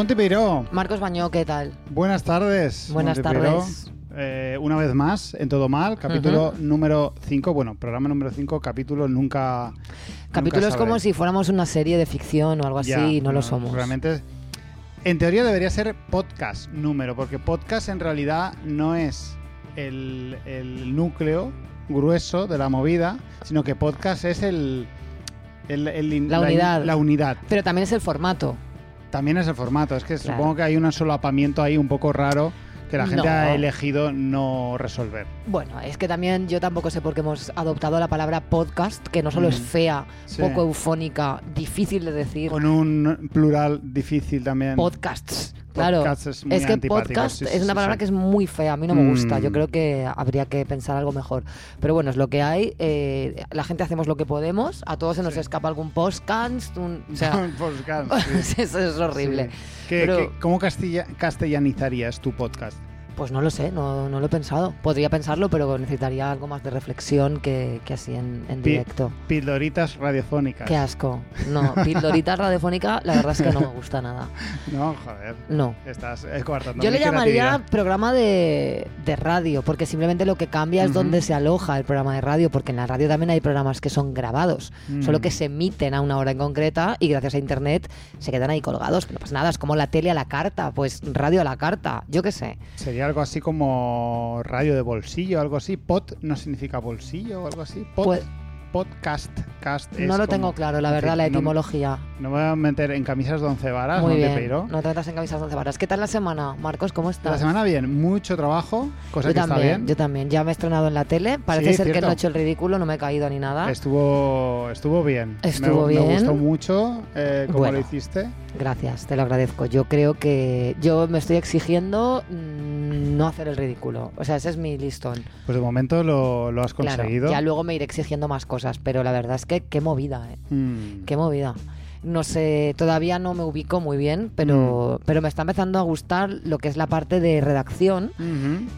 Montepeiro, Marcos Bañó, ¿qué tal? buenas tardes. Buenas tardes. Eh, una vez más, en Todo Mal, capítulo número 5, bueno, programa número 5, capítulo nunca... Capítulo es nunca como si fuéramos una serie de ficción o algo así y no, lo somos. Realmente, en teoría debería ser podcast número, porque podcast en realidad no es el, el núcleo grueso de la movida, sino que podcast es el... el- el- La unidad. La unidad. Pero también es el formato. También es el formato. Es que Claro. supongo que hay un solapamiento ahí un poco raro que la gente No. ha elegido no resolver. Bueno, es que también yo tampoco sé por qué hemos adoptado la palabra podcast, que no solo es Mm. fea, Sí. poco eufónica, difícil de decir. Con un plural difícil también. Podcasts. Claro. Podcast es muy Es que podcast sí, es una palabra sí. que es muy fea, a mí no me gusta. Mm. Yo creo que habría que pensar algo mejor. Pero bueno, es lo que hay. eh, la gente hacemos lo que podemos. A todos se nos escapa algún podcast. un- o sea, Un podcast, eso es horrible. Sí. ¿Qué- Pero- qué- ¿Cómo castilla- castellanizarías tu podcast? Pues no lo sé, no, no lo he pensado. Podría pensarlo, pero necesitaría algo más de reflexión que, que así en, en Pi- directo. Pildoritas radiofónicas. Qué asco. No, pildorita radiofónica, la verdad es que no me gusta nada. No, joder. No. Estás eh, coartando Yo le llamaría programa de, de radio, porque simplemente lo que cambia es dónde se aloja el programa de radio, porque en la radio también hay programas que son grabados, Mm. solo que se emiten a una hora en concreta y gracias a internet se quedan ahí colgados. Pero no pasa nada, es como la tele a la carta, pues radio a la carta, yo qué sé. Sería algo así como radio de bolsillo, algo así. Pod no significa bolsillo o algo así. Pod, Pues- podcast. Es no lo como- tengo claro, la verdad, la no- etimología. No, me voy a meter en camisas de once varas, Muy bien, Montepeiro. no te metas en camisas de once varas. ¿Qué tal la semana, Marcos? ¿Cómo estás? La semana bien, mucho trabajo, cosa yo que también, está bien. yo también. Ya me he estrenado en la tele. Parece Sí, ser que no he hecho el ridículo, no me he caído ni nada. Estuvo, estuvo bien. Estuvo me, bien. Me gustó mucho eh, cómo Bueno. lo hiciste. Gracias, te lo agradezco. Yo creo que yo me estoy exigiendo mm, no hacer el ridículo. O sea, ese es mi listón. Pues de momento lo, lo has Claro, conseguido. ya luego me iré exigiendo más cosas, pero la verdad es que qué movida, ¿eh? Mm. Qué movida. No sé, todavía no me ubico muy bien, pero, Mm. pero me está empezando a gustar lo que es la parte de redacción,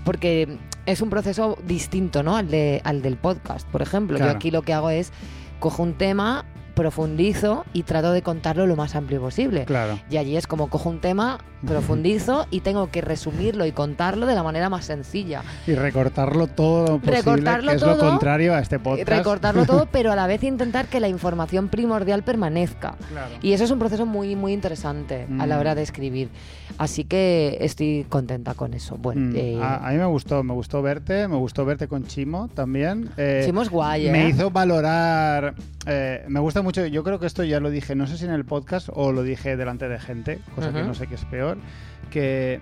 porque es un proceso distinto, ¿no? Al, de, al del podcast, por ejemplo. Claro. Yo aquí lo que hago es cojo un tema, profundizo y trato de contarlo lo más amplio posible. Claro. Y allí es como cojo un tema, profundizo y tengo que resumirlo y contarlo de la manera más sencilla. Y recortarlo todo lo posible, Recortarlo que es lo todo, contrario a este podcast. Recortarlo todo, pero a la vez intentar que la información primordial permanezca. Claro. Y eso es un proceso muy, muy interesante a la Mm. hora de escribir. Así que estoy contenta con eso. Bueno, Mm, eh, a, a mí me gustó, me gustó verte, me gustó verte con Chimo también. Eh, Chimo es guay, Me ¿eh? hizo valorar, eh, me gusta mucho, yo creo que esto ya lo dije, no sé si en el podcast o lo dije delante de gente, cosa que no sé qué es peor, anterior que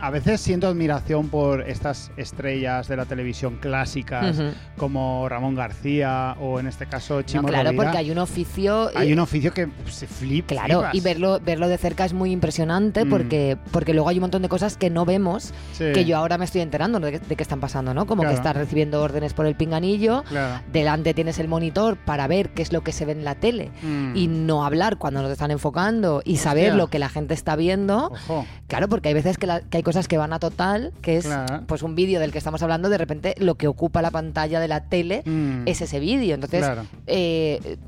a veces siento admiración por estas estrellas de la televisión clásicas como Ramón García o en este caso No, Chimo claro, Rovira. porque hay un oficio... Hay un oficio que se flipa. Claro, flipas. y verlo, verlo de cerca es muy impresionante Mm. porque, porque luego hay un montón de cosas que no vemos Sí, que yo ahora me estoy enterando de, que- de qué están pasando, ¿no? Como Claro. que estás recibiendo órdenes por el pinganillo, Claro. delante tienes el monitor para ver qué es lo que se ve en la tele Mm. y no hablar cuando nos están enfocando y saber Hostia. lo que la gente está viendo. Ojo. Claro, porque hay veces que, la- que hay cosas que van a total, que es Claro. pues un vídeo del que estamos hablando, de repente lo que ocupa la pantalla de la tele Mm. es ese vídeo. Entonces, Claro. eh,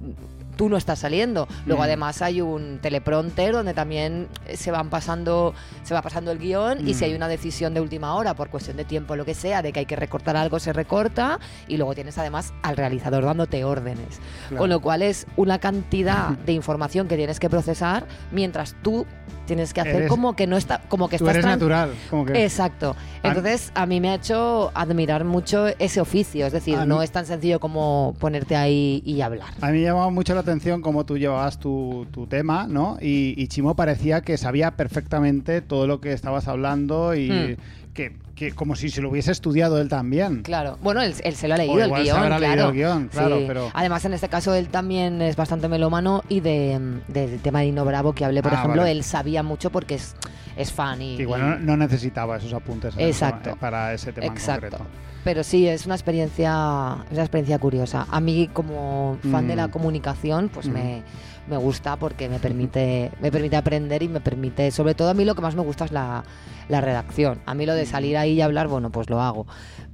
tú no estás saliendo. Luego Mm. además hay un teleprompter donde también se van pasando, se va pasando el guion y si Mm. hay una decisión de última hora por cuestión de tiempo lo que sea, de que hay que recortar algo, se recorta y luego tienes además al realizador dándote órdenes. Claro. Con lo cual es una cantidad de información que tienes que procesar mientras tú tienes que hacer Eres- como que no está como que Tú estás eres tran- natural. Como que... Exacto. Entonces, a mí me ha hecho admirar mucho ese oficio. Es decir, A no mí- es tan sencillo como ponerte ahí y hablar. A mí me llamaba mucho la atención cómo tú llevabas tu, tu tema, ¿no? Y, y Chimo parecía que sabía perfectamente todo lo que estabas hablando y Hmm. que, que como si se lo hubiese estudiado él también. Claro. Bueno, él, él se lo ha O leído el se guion. habrá claro. leído el guion, claro, Sí. pero... Además, en este caso, él también es bastante melómano y de, del tema de Dino Bravo que hablé, por Ah, ejemplo, vale. él sabía mucho porque es, es fan y. Igual y- no, necesitaba esos apuntes Exacto. para ese tema en Exacto. concreto. Pero sí, es una experiencia, es una experiencia curiosa. A mí, como fan de la Mm. comunicación, pues Mm. me, me gusta porque me permite, me permite aprender y me permite, sobre todo a mí lo que más me gusta es la, la redacción. A mí lo de salir ahí y hablar, bueno, pues lo hago.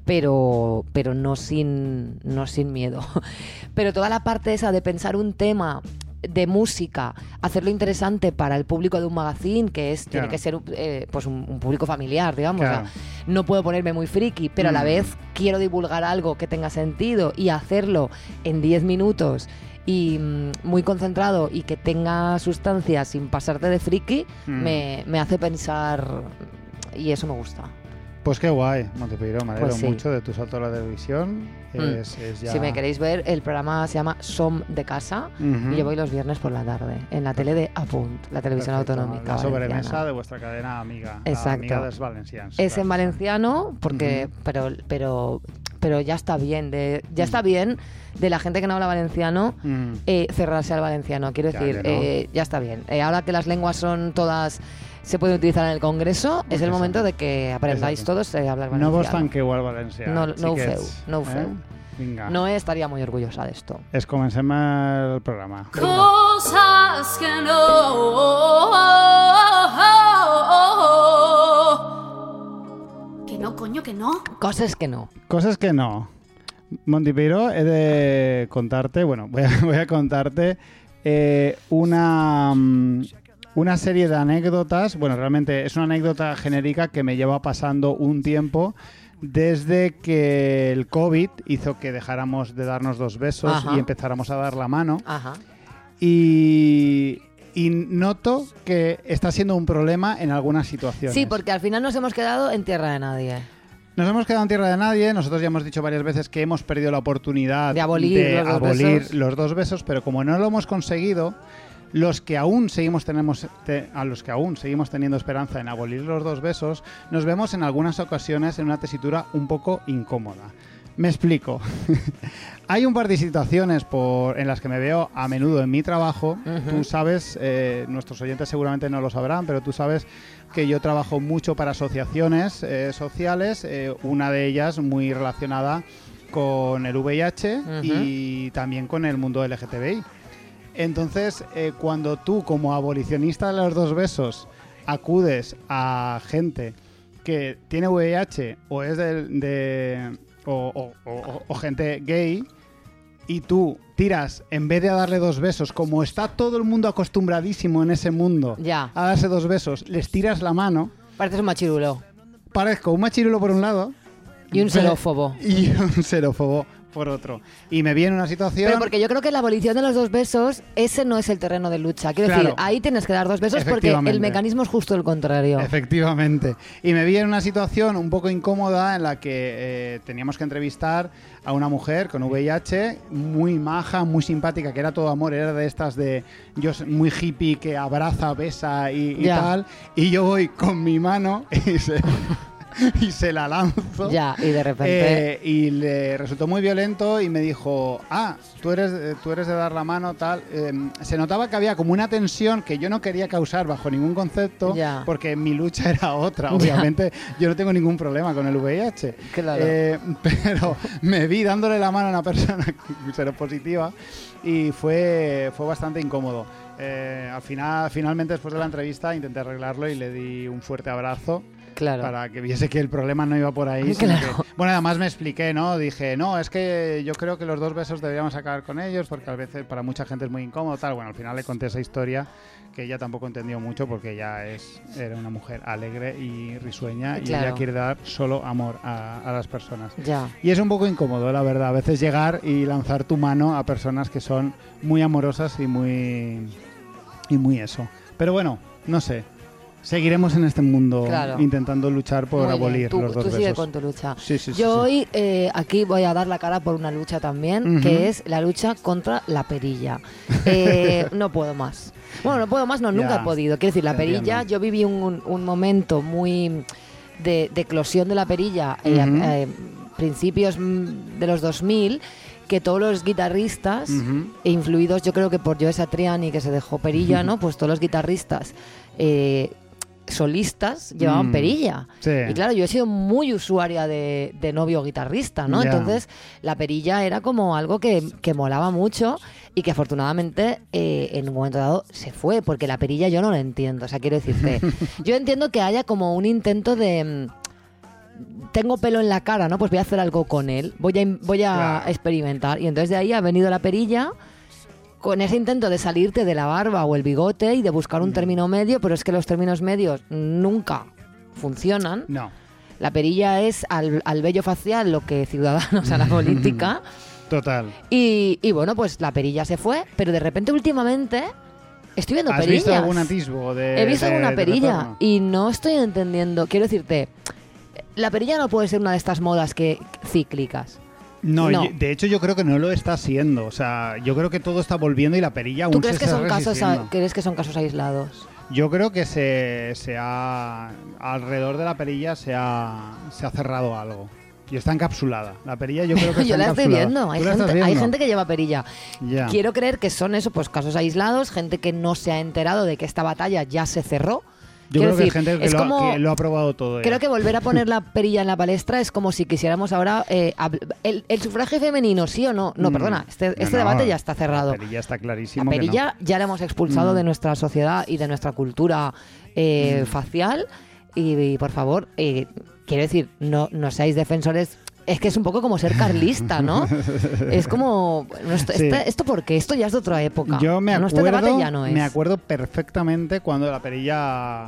Pero, pero no sin, no sin miedo. Pero toda la parte esa de pensar un tema de música, hacerlo interesante para el público de un magazine, que es tiene que ser eh, pues un, un público familiar, digamos. o sea, Claro. no puedo ponerme muy friki, pero a la Mm. vez quiero divulgar algo que tenga sentido y hacerlo en 10 minutos y mm, muy concentrado y que tenga sustancia sin pasarte de friki, Mm. me, me hace pensar y eso me gusta. Pues qué guay, Montepeiro, me alegro Pues sí. mucho de tu salto a la televisión. Mm. Es, es ya... Si me queréis ver, el programa se llama Som de Casa y yo voy los viernes por la tarde en la tele de Apunt, la televisión Perfecto, autonómica. La sobremesa valenciana. de vuestra cadena amiga. la Exacto. amiga los valencians. Es en valenciano porque pero pero pero ya está bien de ya está bien de la gente que no habla valenciano Mm. eh, cerrarse al valenciano. Quiero Ya decir, que no. eh, ya está bien. Eh, ahora que las lenguas son todas se pueden utilizar en el Congreso, es el momento de que aprendáis Exacto. todos eh, a hablar No vos valenciano. tanqueu al valencià. No- no ho feu, no ho feu. Vinga. No estaría muy orgullosa de esto. Es comencem el programa. Cosas que no. Que no. Cosas que no. Cosas que no. Montipeiro, he de contarte, bueno, voy a, voy a contarte eh, una, mm, una serie de anécdotas. Bueno, realmente es una anécdota genérica que me lleva pasando un tiempo desde que el COVID hizo que dejáramos de darnos dos besos Ajá. y empezáramos a dar la mano. Ajá. Y, y noto que está siendo un problema en algunas situaciones. Sí, porque al final nos hemos quedado en tierra de nadie. Nos hemos quedado en tierra de nadie. Nosotros ya hemos dicho varias veces que hemos perdido la oportunidad De abolir los dos abolir besos. los dos besos, pero como no lo hemos conseguido, los que aún seguimos tenemos te- a los que aún seguimos teniendo esperanza en abolir los dos besos, nos vemos en algunas ocasiones en una tesitura un poco incómoda. Me explico. Hay un par de situaciones por, en las que me veo a menudo en mi trabajo. Tú sabes, eh, nuestros oyentes seguramente no lo sabrán, pero tú sabes que yo trabajo mucho para asociaciones eh, sociales, eh, una de ellas muy relacionada con el VIH y también con el mundo LGTBI. Entonces, eh, cuando tú como abolicionista de los dos besos acudes a gente que tiene VIH o es de, de- o, o- o- o gente gay y tú tiras en vez de a darle dos besos, como está todo el mundo acostumbradísimo en ese mundo Ya. a darse dos besos, les tiras la mano, Pareces un machirulo. parezco un machirulo por un lado Y un xerófobo. y un xerófobo por otro. Y me viene una situación Pero porque yo creo que la abolición de los dos besos, ese no es el terreno de lucha. Quiero decir, ahí tienes que dar dos besos porque el mecanismo es justo el contrario. Efectivamente. Y me vi en una situación un poco incómoda en la que eh, teníamos que entrevistar a una mujer con VIH muy maja, muy simpática, que era todo amor, era de estas de yo muy hippie que abraza, besa y, tal. Y yo voy con mi mano y se, y se la lanzo. Ya, y de repente. Eh, y le resultó muy violento y me dijo, ah, tú eres, eh, tú eres de dar la mano, tal. Eh, se notaba que había como una tensión que yo no quería causar bajo ningún concepto, Ya. porque mi lucha era otra. Ya. Obviamente, yo no tengo ningún problema con el VIH. Claro. Eh, pero me vi dándole la mano a una persona seropositiva y fue, fue bastante incómodo. Eh, al final, finalmente, después de la entrevista, intenté arreglarlo y le di un fuerte abrazo claro. para que viese que el problema no iba por ahí. sino Claro. que- bueno, además me expliqué, ¿no? Dije, no, es que yo creo que los dos besos deberíamos acabar con ellos porque a veces para mucha gente es muy incómodo, tal. Bueno, al final le conté esa historia que ella tampoco entendió mucho porque ella es era una mujer alegre y risueña y ella quiere dar solo amor a, a las personas. Ya. Y es un poco incómodo, la verdad, a veces llegar y lanzar tu mano a personas que son muy amorosas y muy y muy eso. Pero bueno, no sé. Seguiremos en este mundo Claro. intentando luchar por Muy abolir Tú, los dos tú sigue besos. con tu lucha. Sí, sí, Yo hoy eh, aquí voy a dar la cara por una lucha también, que es la lucha contra la perilla. Eh, no puedo más. Bueno, no puedo más, no, nunca Ya, he podido. Quiero decir, la perilla, entiendo. yo viví un, un momento muy de, de eclosión de la perilla, eh, Ujú. eh, principios mm, de los 2000, que todos los guitarristas, e influidos yo creo que por Joe Satriani, que se dejó perilla, ¿no? Pues todos los guitarristas eh, solistas llevaban Mm. perilla. Sí. Y claro, yo he sido muy usuaria de, de novio guitarrista, ¿no? Entonces, la perilla era como algo que, que molaba mucho y que afortunadamente eh, en un momento dado se fue, porque la perilla yo no lo entiendo. O sea, quiero decirte, yo entiendo que haya como un intento de... mm, Tengo pelo en la cara, ¿no? Pues voy a hacer algo con él, voy a, voy a Claro. experimentar. Y entonces de ahí ha venido la perilla con ese intento de salirte de la barba o el bigote y de buscar Mm. un término medio, pero es que los términos medios nunca funcionan. No, La perilla es al, al vello facial lo que Ciudadanos a la política. total. Y, y bueno, pues la perilla se fue, pero de repente últimamente estoy viendo ¿Has perillas. visto algún atisbo de He visto de- alguna perilla y no estoy entendiendo. Quiero decirte, la perilla no puede ser una de estas modas que cíclicas. No, de hecho yo creo que no lo está haciendo. O sea, yo creo que todo está volviendo y la perilla aún ¿Tú se crees que está son casos a- crees que son casos aislados? Yo creo que se, se ha alrededor de la perilla se ha, se ha cerrado algo. Y está encapsulada. La perilla yo creo que está Yo la estoy viendo. Hay ¿Tú la gente, hay que lleva perilla. Quiero creer que son eso, pues casos aislados, gente que no se ha enterado de que esta batalla ya se cerró. Yo Quiero creo que hay decir, gente que es lo, ha- como- que lo ha probado todo. ya. Creo que volver a poner la perilla en la palestra es como si quisiéramos ahora eh, el, el sufragio femenino, sí o no. No, Mm. perdona, este, este no, debate ya está cerrado. La perilla está La clarísimo. que no. perilla ya la hemos expulsado Mm. de nuestra sociedad y de nuestra cultura eh, facial. Y, y, por favor, eh, quiero decir, no, no seáis defensores. Es que es un poco como ser carlista, ¿no? es como. bueno, esto, Sí. este- ¿Esto por qué? Esto ya es de otra época. Yo me No, este acuerdo, debate ya no es. me acuerdo perfectamente cuando la perilla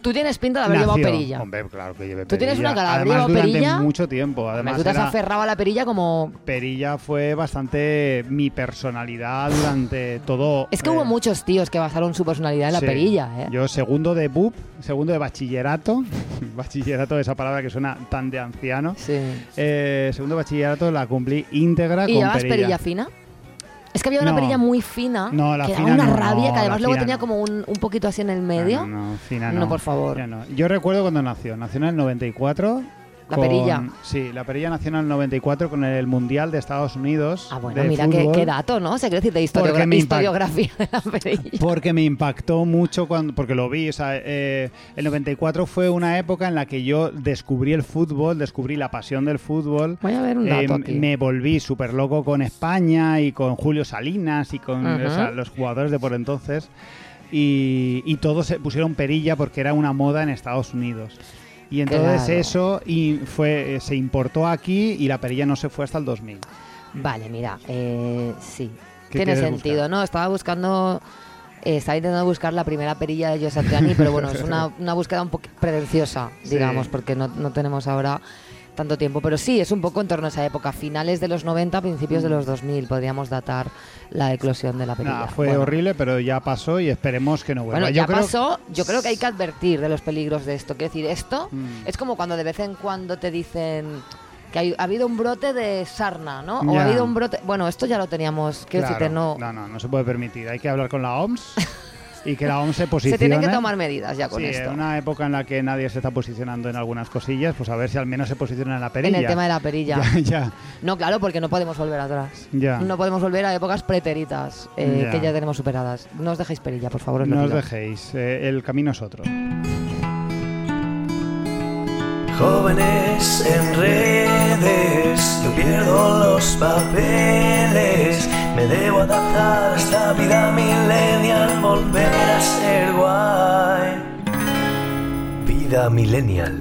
Tú tienes pinta de haber llevado perilla. Hombre, claro que llevé Tú tienes perilla. una cara de haber llevado durante perilla. mucho tiempo. Además, tú te has era- aferrado a la perilla como. Perilla fue bastante mi personalidad durante todo. Es que eh, hubo muchos tíos que basaron su personalidad en la sí. perilla, ¿eh? Yo segundo de BUP, segundo de bachillerato, bachillerato esa palabra que suena tan de anciano. Sí. Eh, segundo de bachillerato la cumplí íntegra ¿Y con llevabas perilla. perilla fina? Es que había una No. perilla muy fina. No, la que fina daba una no, rabia, que además luego tenía como un, un poquito así en el medio. No, no, fina No, no. por favor. Yo recuerdo cuando nació. Nació en el 94. La con- perilla. Sí, la perilla el 94 con el Mundial de Estados Unidos. Ah, bueno, de mira qué, dato, ¿no? Se quiere decir de historiogra- historiografía de la perilla. Porque me impactó mucho cuando, porque lo vi. O sea, eh, el 94 fue una época en la que yo descubrí el fútbol, descubrí la pasión del fútbol. Voy a ver un dato Eh, aquí. me volví súper loco con España y con Julio Salinas y con Ujú. o sea, los jugadores de por entonces. Y, y todos se pusieron perilla porque era una moda en Estados Unidos. Y entonces Claro. eso y fue, eh, se importó aquí y la perilla no se fue hasta el 2000. Vale, mira, eh, sí. ¿Qué Tiene sentido, buscar? ¿no? Estaba buscando. eh, estaba intentando buscar la primera perilla de José Triani, pero bueno, es una, una búsqueda un poco pretenciosa, Sí. digamos, porque no, no tenemos ahora tanto tiempo. Pero sí, es un poco en torno a esa época, finales de los 90, principios de los 2000, podríamos datar la eclosión de la. Nada, fue Bueno. horrible, pero ya pasó y esperemos que no vuelva. Bueno, Yo ya creo- pasó. Yo creo que hay que advertir de los peligros de esto. Quiero decir, esto Mm. es como cuando de vez en cuando te dicen que hay- ha habido un brote de sarna, ¿no? O ha habido un brote. Bueno, esto ya lo teníamos. Quiero Claro, decirte, no. no, no, no se puede permitir. Hay que hablar con la OMS y que la OMS se Se posicione. tienen que tomar medidas ya con Sí, esto. en una época en la que nadie se está posicionando en algunas cosillas, pues a ver si al menos se posiciona en la perilla. En el tema de la perilla. Ya, ya, No, claro, porque no podemos volver atrás. ya. No podemos volver a épocas preteritas eh, Ya. que ya tenemos superadas. No os dejéis perilla, por favor. os No os dejéis, eh, el camino es otro. Jóvenes en redes, yo pierdo los papeles. Me debo adaptar a esta vida millennial, volver a ser guay. Vida millennial.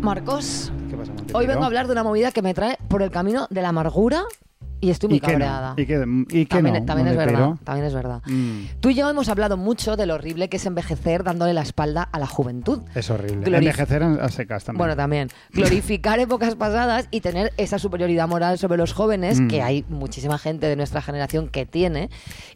Marcos, ¿Qué pasa, Montepío? hoy vengo a hablar de una movida que me trae por el camino de la amargura y estoy muy ¿Y qué cabreada. no? ¿Y qué, y también no, también es verdad, también es verdad. Mm, Tú y yo hemos hablado mucho de lo horrible que es envejecer dándole la espalda a la juventud. es horrible. Glorif- Envejecer a secas también. Bueno, también. Glorificar épocas pasadas y tener esa superioridad moral sobre los jóvenes, Mm. que hay muchísima gente de nuestra generación que tiene,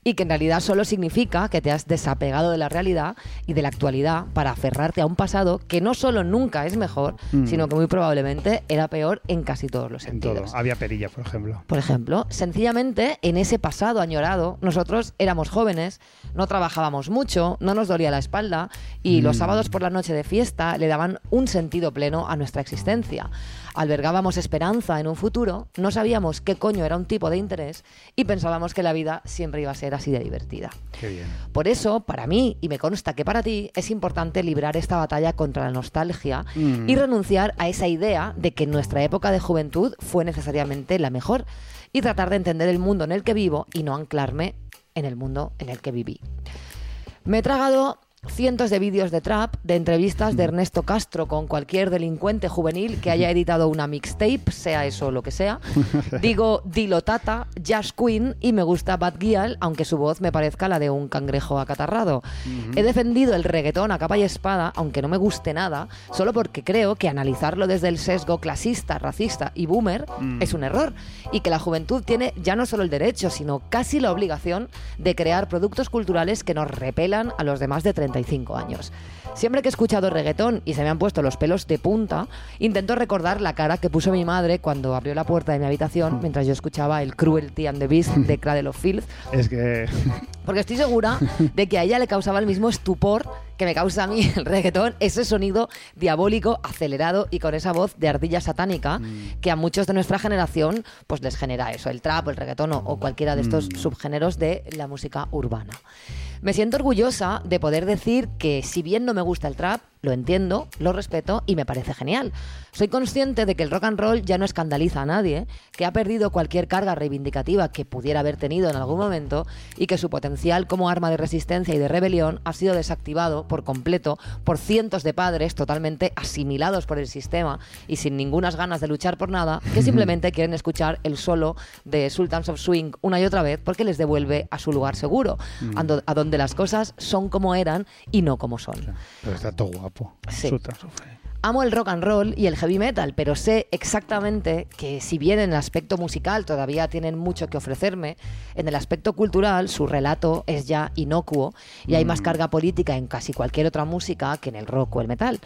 y que en realidad solo significa que te has desapegado de la realidad y de la actualidad para aferrarte a un pasado que no solo nunca es mejor, Mm. sino que muy probablemente era peor en casi todos los en todo. sentidos. Había perilla, por ejemplo. Por ejemplo, sencillamente en ese pasado añorado, nosotros éramos jóvenes, no trabajábamos mucho, no nos dolía la espalda y los Mm. sábados por la noche de fiesta le daban un sentido pleno a nuestra existencia. Albergábamos esperanza en un futuro, no sabíamos qué coño era un tipo de interés y pensábamos que la vida siempre iba a ser así de divertida. Qué bien. Por eso, para mí, y me consta que para ti, es importante librar esta batalla contra la nostalgia Mm. y renunciar a esa idea de que nuestra época de juventud fue necesariamente la mejor y tratar de entender el mundo en el que vivo y no anclarme en el mundo en el que viví. Me he tragado cientos de vídeos de trap, de entrevistas de Ernesto Castro con cualquier delincuente juvenil que haya editado una mixtape, sea eso lo que sea. Digo Dilotata, Jazz Queen y me gusta Bad Gyal, aunque su voz me parezca la de un cangrejo acatarrado. He defendido el reggaetón a capa y espada, aunque no me guste nada, solo porque creo que analizarlo desde el sesgo clasista, racista y boomer es un error y que la juventud tiene ya no solo el derecho, sino casi la obligación de crear productos culturales que nos repelan a los demás de 35 años. Siempre que he escuchado reggaetón y se me han puesto los pelos de punta, intento recordar la cara que puso mi madre cuando abrió la puerta de mi habitación mientras yo escuchaba el Cruelty and the Beast de Cradle of Filth, Es que. porque estoy segura de que a ella le causaba el mismo estupor que me causa a mí el reggaetón, ese sonido diabólico, acelerado y con esa voz de ardilla satánica que a muchos de nuestra generación pues les genera eso, el trap, el reggaetón o, o cualquiera de estos subgéneros de la música urbana. Me siento orgullosa de poder decir que si bien no me gusta el trap, lo entiendo, lo respeto y me parece genial. Soy consciente de que el rock and roll ya no escandaliza a nadie, que ha perdido cualquier carga reivindicativa que pudiera haber tenido en algún momento y que su potencial como arma de resistencia y de rebelión ha sido desactivado por completo por cientos de padres totalmente asimilados por el sistema y sin ningunas ganas de luchar por nada, que simplemente quieren escuchar el solo de Sultans of Swing una y otra vez porque les devuelve a su lugar seguro, ando- a donde las cosas son como eran y no como son. Pero está todo guapo. Sí. Sufre. Amo el rock and roll y el heavy metal, pero sé exactamente que si bien en el aspecto musical todavía tienen mucho que ofrecerme, en el aspecto cultural su relato es ya inocuo y hay más carga política en casi cualquier otra música que en el rock o el metal.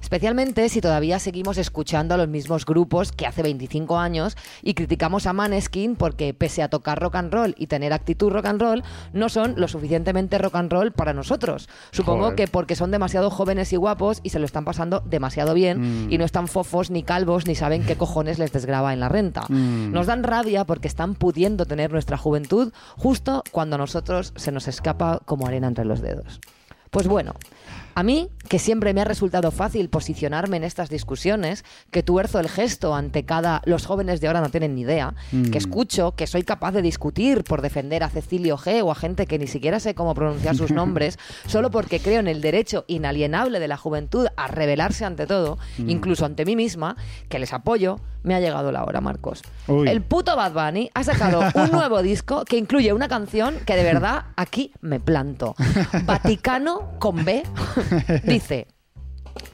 Especialmente si todavía seguimos escuchando a los mismos grupos que hace 25 años y criticamos a Maneskin porque pese a tocar rock and roll y tener actitud rock and roll, no son lo suficientemente rock and roll para nosotros. Supongo Joder. que porque son demasiado jóvenes y guapos y se lo están pasando demasiado bien Mm. y no están fofos ni calvos ni saben qué cojones les desgraba en la renta. Mm. Nos dan rabia porque están pudiendo tener nuestra juventud justo cuando a nosotros se nos escapa como arena entre los dedos. Pues bueno, a mí, que siempre me ha resultado fácil posicionarme en estas discusiones, que tuerzo el gesto ante cada los jóvenes de ahora no tienen ni idea, Mm. que escucho, que soy capaz de discutir por defender a Cecilio G o a gente que ni siquiera sé cómo pronunciar sus nombres, solo porque creo en el derecho inalienable de la juventud a rebelarse ante todo, Mm. incluso ante mí misma, que les apoyo, me ha llegado la hora, Marcos. Uy. El puto Bad Bunny ha sacado un nuevo disco que incluye una canción que de verdad aquí me planto. Vaticano con B dice.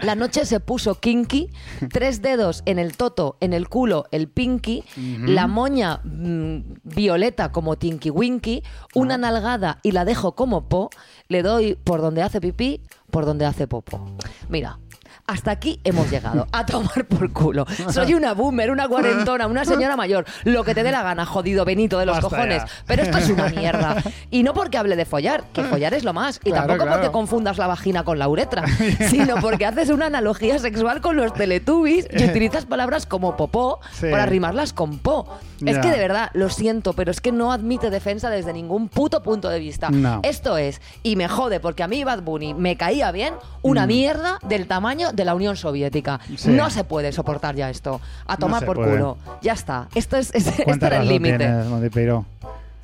La noche se puso kinky, tres dedos en el toto, en el culo, el pinky, la moña mm, violeta como tinky winky, una nalgada y la dejo como po, le doy por donde hace pipí, por donde hace popo. Mira. Hasta aquí hemos llegado. A tomar por culo. Soy una boomer, una cuarentona, una señora mayor. Lo que te dé la gana, jodido Benito de los Basta cojones. ya. Pero esto es una mierda. Y no porque hable de follar, que follar es lo más. Y Claro, tampoco porque confundas la vagina con la uretra, sino porque haces una analogía sexual con los teletubbies y utilizas palabras como popó Sí. para rimarlas con po. Es que de verdad, lo siento, pero es que no admite defensa desde ningún puto punto de vista. No. Esto es, y me jode porque a mí Bad Bunny me caía bien, una mierda del tamaño de la Unión Soviética. Sí. No se puede soportar ya esto. A tomar se por puede. culo. Ya está. Esto es, es- este ¿Cuánta era el límite.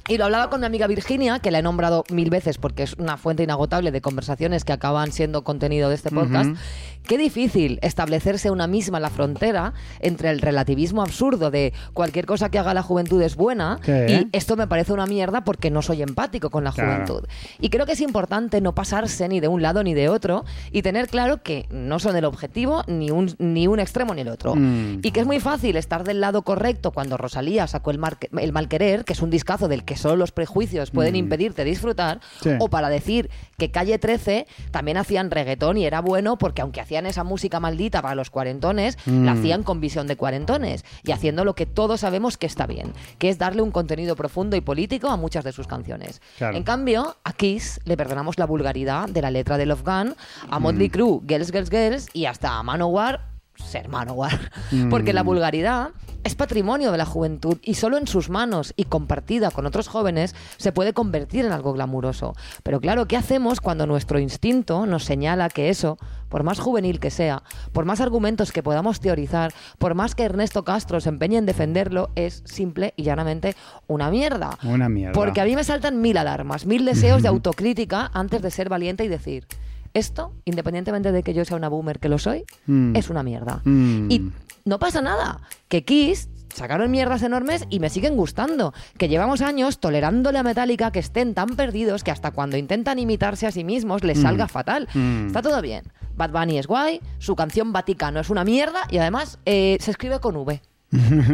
Y lo hablaba con mi amiga Virginia, que la he nombrado mil veces porque es una fuente inagotable de conversaciones que acaban siendo contenido de este podcast. Ujú. Qué difícil establecerse una misma la frontera entre el relativismo absurdo de cualquier cosa que haga la juventud es buena Sí. y esto me parece una mierda porque no soy empático con la Claro. juventud. Y creo que es importante no pasarse ni de un lado ni de otro y tener claro que no son el objetivo ni un, ni un extremo ni el otro. Mm. Y que es muy fácil estar del lado correcto cuando Rosalía sacó el, mar- el mal querer, que es un discazo del que solo los prejuicios pueden impedirte disfrutar, Sí. o para decir que Calle 13 también hacían reggaetón y era bueno porque aunque hacían esa música maldita para los cuarentones, Mm. la hacían con visión de cuarentones y haciendo lo que todos sabemos que está bien, que es darle un contenido profundo y político a muchas de sus canciones. Claro. En cambio, a Kiss le perdonamos la vulgaridad de la letra de Love Gun, a Mm. Motley Crue, Girls, Girls, Girls y hasta a Manowar, ser Manowar. Porque Mm. la vulgaridad es patrimonio de la juventud y solo en sus manos y compartida con otros jóvenes se puede convertir en algo glamuroso. Pero claro, ¿qué hacemos cuando nuestro instinto nos señala que eso, por más juvenil que sea, por más argumentos que podamos teorizar, por más que Ernesto Castro se empeñe en defenderlo, es simple y llanamente una mierda? Una mierda. Porque a mí me saltan mil alarmas, mil deseos de autocrítica antes de ser valiente y decir, esto, independientemente de que yo sea una boomer que lo soy, Mm. es una mierda. Mm. Y no pasa nada. Que Kiss sacaron mierdas enormes y me siguen gustando. Que llevamos años tolerándole a Metallica que estén tan perdidos que hasta cuando intentan imitarse a sí mismos les Mm. salga fatal. Mm. Está todo bien. Bad Bunny es guay, su canción Vaticano es una mierda y además eh, se escribe con V.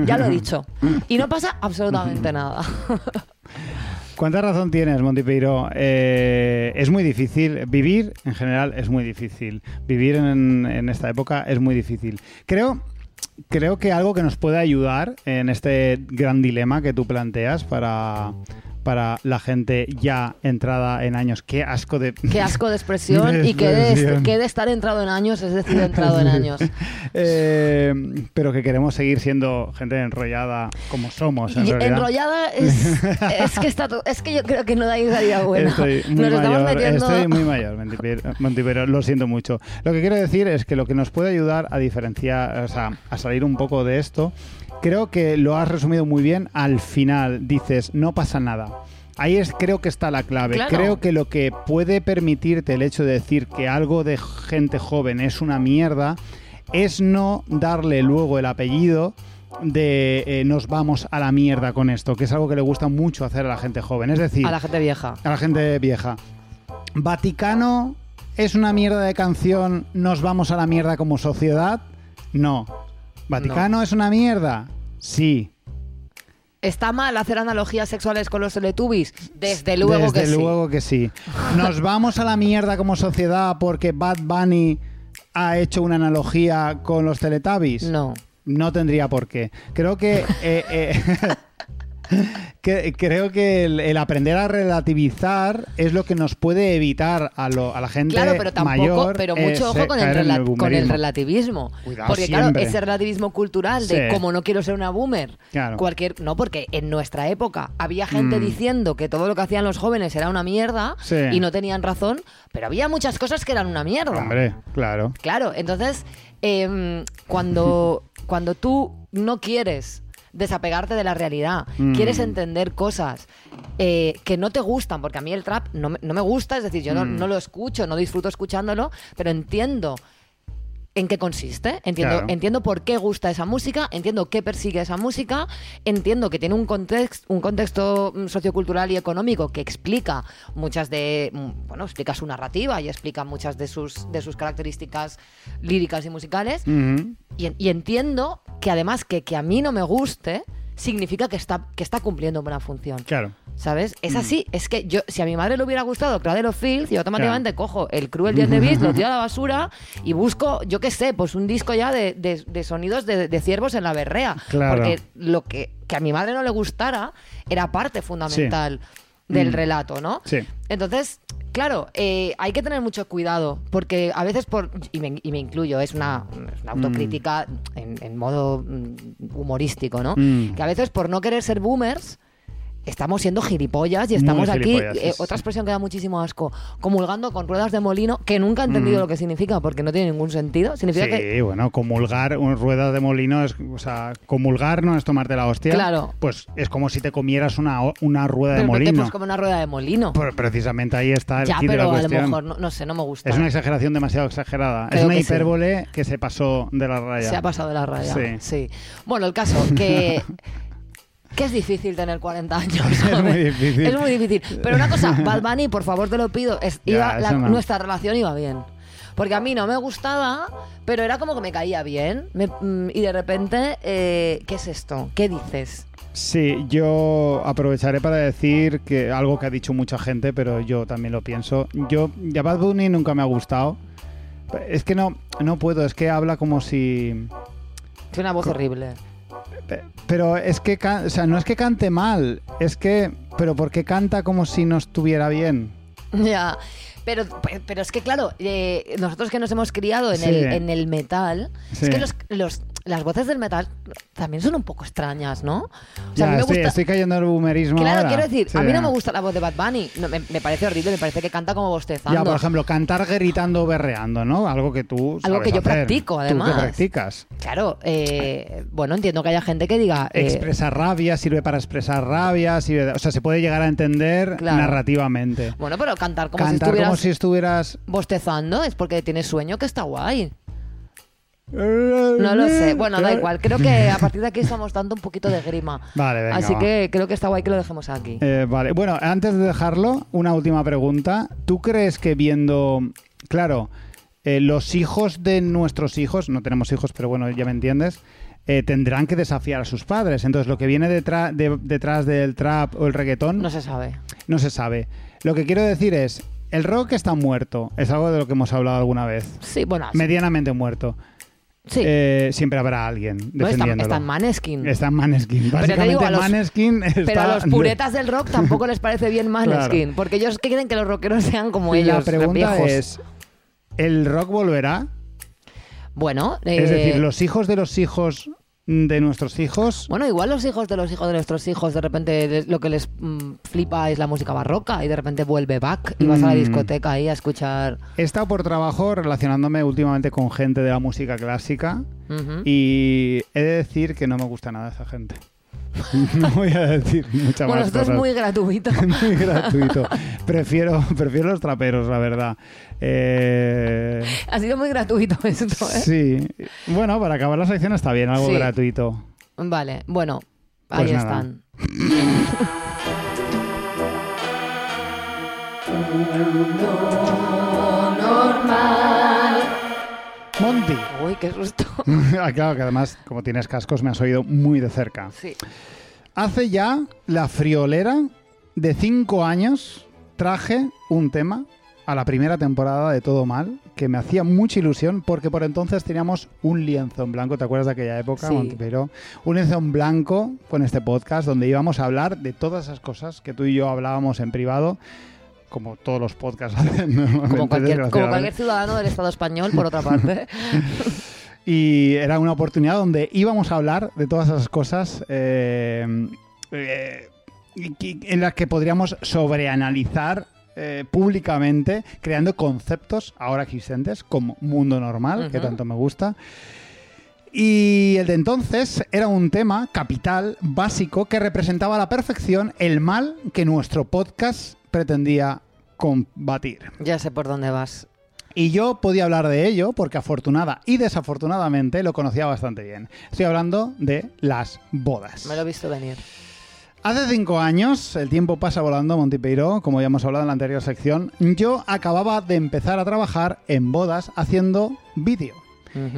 Ya lo he dicho. Y no pasa absolutamente nada. ¿Cuánta razón tienes, Montipeiro? Eh, es muy difícil. Vivir, en general, es muy difícil. Vivir en, en esta época es muy difícil. Creo, creo que algo que nos puede ayudar en este gran dilema que tú planteas para, para la gente ya entrada en años. Qué asco de... Qué asco de expresión De y que de, que de estar entrado en años es decir entrado en años. Eh, pero que queremos seguir siendo gente enrollada como somos, en Y realidad. enrollada es, es que está es que yo creo que no da salida buena. Estoy muy Nos estamos mayor, metiendo estoy muy mayor, Montipero, lo siento mucho. Lo que quiero decir es que lo que nos puede ayudar a diferenciar, o sea, a salir un poco de esto, creo que lo has resumido muy bien al final. Dices, no pasa nada. Ahí es, creo que está la clave. Claro. Creo que lo que puede permitirte el hecho de decir que algo de gente joven es una mierda es no darle luego el apellido de eh, nos vamos a la mierda con esto, que es algo que le gusta mucho hacer a la gente joven. Es decir, a la gente vieja. a la gente vieja. Vaticano es una mierda de canción, nos vamos a la mierda como sociedad. No. Vaticano es una mierda. Sí. ¿Está mal hacer analogías sexuales con los Teletubbies? Desde luego Desde que sí. luego que sí. Nos vamos a la mierda como sociedad porque Bad Bunny ha hecho una analogía con los Teletubbies. No. No tendría por qué. Creo que. eh, eh, que- creo que el, el aprender a relativizar es lo que nos puede evitar a, lo- a la gente Claro, pero tampoco, mayor. pero mucho ojo con el, rela- el con el relativismo. Cuidado, porque claro, ese relativismo cultural de Sí. como no quiero ser una boomer, Claro. cualquier, no, porque en nuestra época había gente Mm. diciendo que todo lo que hacían los jóvenes era una mierda Sí. y no tenían razón, pero había muchas cosas que eran una mierda. Hombre, claro. Claro, entonces, em, cuando, cuando tú no quieres desapegarte de la realidad, Mm. quieres entender cosas eh, que no te gustan, porque a mí el trap no me, no me gusta, es decir, yo no, Mm. no lo escucho, no disfruto escuchándolo, pero entiendo en qué consiste, entiendo, Claro. entiendo por qué gusta esa música, entiendo qué persigue esa música, entiendo que tiene un contexto, un contexto mm, sociocultural y económico que explica muchas de, mm, bueno, explica su narrativa y explica muchas de sus, de sus características líricas y musicales, y, y entiendo que además que, que a mí no me guste significa que está, que está cumpliendo una función. Claro. ¿Sabes? Es Mm. así. Es que yo, si a mi madre le hubiera gustado Cradle of Filth, yo automáticamente cojo el Cruel Día de Beast, lo tiro a la basura y busco, yo qué sé, pues un disco ya de, de- de sonidos de, de ciervos en la berrea. Claro. Porque lo que, que a mi madre no le gustara era parte fundamental del Mm. relato, ¿no? Sí. Entonces, claro, eh, hay que tener mucho cuidado, porque a veces, por y me, y me incluyo, es una, una autocrítica en, en modo mm, humorístico, ¿no? Mm. Que a veces por no querer ser boomers, estamos siendo gilipollas y estamos aquí, eh, otra expresión que da muchísimo asco, comulgando con ruedas de molino, que nunca he entendido Mm. lo que significa, porque no tiene ningún sentido. Significa Sí, que... bueno, comulgar, un rueda de molino es, o sea, comulgar no es tomarte la hostia. Claro. Pues es como si te comieras una, una rueda de Pero molino. Pues como una rueda de molino. Pues precisamente ahí está el ya, kit de la pero a lo mejor, no, no sé, no me gusta. Es una exageración demasiado exagerada. Creo es una que sí. hipérbole que se pasó de la raya. Se ha pasado de la raya. Sí. Sí. Bueno, el caso, que. Que es difícil tener 40 años. Es ¿sabes? muy difícil. Es muy difícil. Pero una cosa, Bad Bunny, por favor, te lo pido. es- Ya, iba- la- eso no. Nuestra relación iba bien. Porque a mí no me gustaba, pero era como que me caía bien. Me- mm, y de repente, eh, ¿qué es esto? ¿Qué dices? Sí, yo aprovecharé para decir que algo que ha dicho mucha gente, pero yo también lo pienso. Yo, ya Bad Bunny nunca me ha gustado. Es que no, no puedo, es que habla como si... Tiene una voz horrible. Pe- Pero es que, o sea, no es que cante mal, es que... Pero ¿por qué canta como si no estuviera bien? Ya. Pero, pe- pero es que, claro, eh, nosotros que nos hemos criado en, Sí. el, en el metal, Sí. es que los, los, las voces del metal también son un poco extrañas, ¿no? O sea, a Ya, mí me estoy, gusta... estoy cayendo en el boomerismo Claro, ahora. quiero decir, a Sí. mí no me gusta la voz de Bad Bunny. No, me, me parece horrible, me parece que canta como bostezando. Ya, por ejemplo, cantar gritando o berreando, ¿no? Algo que tú Algo sabes que yo hacer. practico, Tú además. que practicas. Claro, eh, bueno, entiendo que haya gente que diga... eh, Expresar rabia sirve para expresar rabia, sirve- o sea, se puede llegar a entender Claro. narrativamente. bueno, pero cantar como si Cantar estuvieras como si estuvieras... bostezando es porque tienes sueño que está guay. No lo sé. Bueno, da igual. Creo que a partir de aquí estamos dando un poquito de grima. Vale, venga, Así va. que creo que está guay que lo dejemos aquí. Eh, vale, bueno, antes de dejarlo, una última pregunta. ¿Tú crees que viendo, claro, eh, los hijos de nuestros hijos, no tenemos hijos, pero bueno, ya me entiendes, eh, tendrán que desafiar a sus padres? Entonces, lo que viene detrás, de- detrás del trap o el reggaetón No se sabe. no se sabe. Lo que quiero decir es, el rock está muerto, es algo de lo que hemos hablado alguna vez. Sí, bueno, Medianamente muerto. Sí. Eh, siempre habrá alguien defendiéndolo. está en Maneskin. Está en Maneskin. Pero te Básicamente digo, a los- Maneskin está... Pero a los puretas del rock tampoco les parece bien Maneskin. Porque ellos quieren que los rockeros sean como ellos. La pregunta viejos. es, ¿el rock volverá? Bueno, Es eh, decir, los hijos de los hijos de nuestros hijos... Bueno, igual los hijos de los hijos de nuestros hijos, de repente lo que les mm, flipa es la música barroca y de repente vuelve back y vas a la Mm. discoteca ahí a escuchar. He estado por trabajo relacionándome últimamente con gente de la música clásica y he de decir que no me gusta nada esa gente. No voy a decir mucha Bueno, más esto es muy gratuito. Muy gratuito. Prefiero, prefiero los traperos, la verdad. Eh, ha sido muy gratuito esto, ¿eh? sí. Bueno, para acabar la sección está bien, algo Sí. gratuito. Vale, bueno, Pues ahí nada. están. Monty. Uy, qué susto. Ah, claro, que además, como tienes cascos, me has oído muy de cerca. Sí. Hace ya la friolera de cinco años traje un tema a la primera temporada de Todo Mal que me hacía mucha ilusión porque por entonces teníamos un lienzo en blanco, ¿te acuerdas de aquella época, Sí. Montipero? Un lienzo en blanco con este podcast donde íbamos a hablar de todas esas cosas que tú y yo hablábamos en privado, como todos los podcasts hacen Como cualquier, como desgraciadamente. cualquier ciudadano del Estado español, por otra parte. Y era una oportunidad donde íbamos a hablar de todas esas cosas eh, eh, en las que podríamos sobreanalizar eh, públicamente, creando conceptos ahora existentes como mundo normal, que tanto me gusta. Y el de entonces era un tema capital, básico, que representaba a la perfección el mal que nuestro podcast pretendía combatir. ya sé por dónde vas. Y yo podía hablar de ello porque afortunada y desafortunadamente lo conocía bastante bien. Estoy hablando de las bodas. Me lo he visto venir. Hace cinco años, el tiempo pasa volando, Montipeiro, como ya hemos hablado en la anterior sección, yo acababa de empezar a trabajar en bodas haciendo vídeo.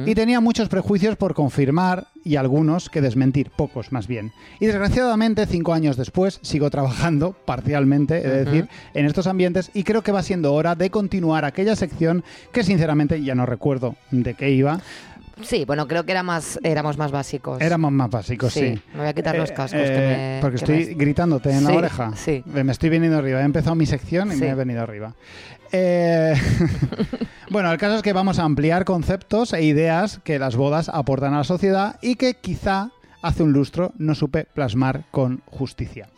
Y tenía muchos prejuicios por confirmar y algunos que desmentir, pocos más bien. Y desgraciadamente, cinco años después, sigo trabajando parcialmente, es decir, en estos ambientes y creo que va siendo hora de continuar aquella sección que sinceramente ya no recuerdo de qué iba. Sí, bueno, creo que era más, éramos más básicos. Éramos más básicos, sí. Sí, me voy a quitar los Eh, cascos que eh, me- porque que estoy me- gritándote en la oreja. sí. Me estoy viniendo arriba. He empezado mi sección y Sí. me he venido arriba. Eh, bueno, el caso es que vamos a ampliar conceptos e ideas que las bodas aportan a la sociedad y que quizá hace un lustro no supe plasmar con justicia.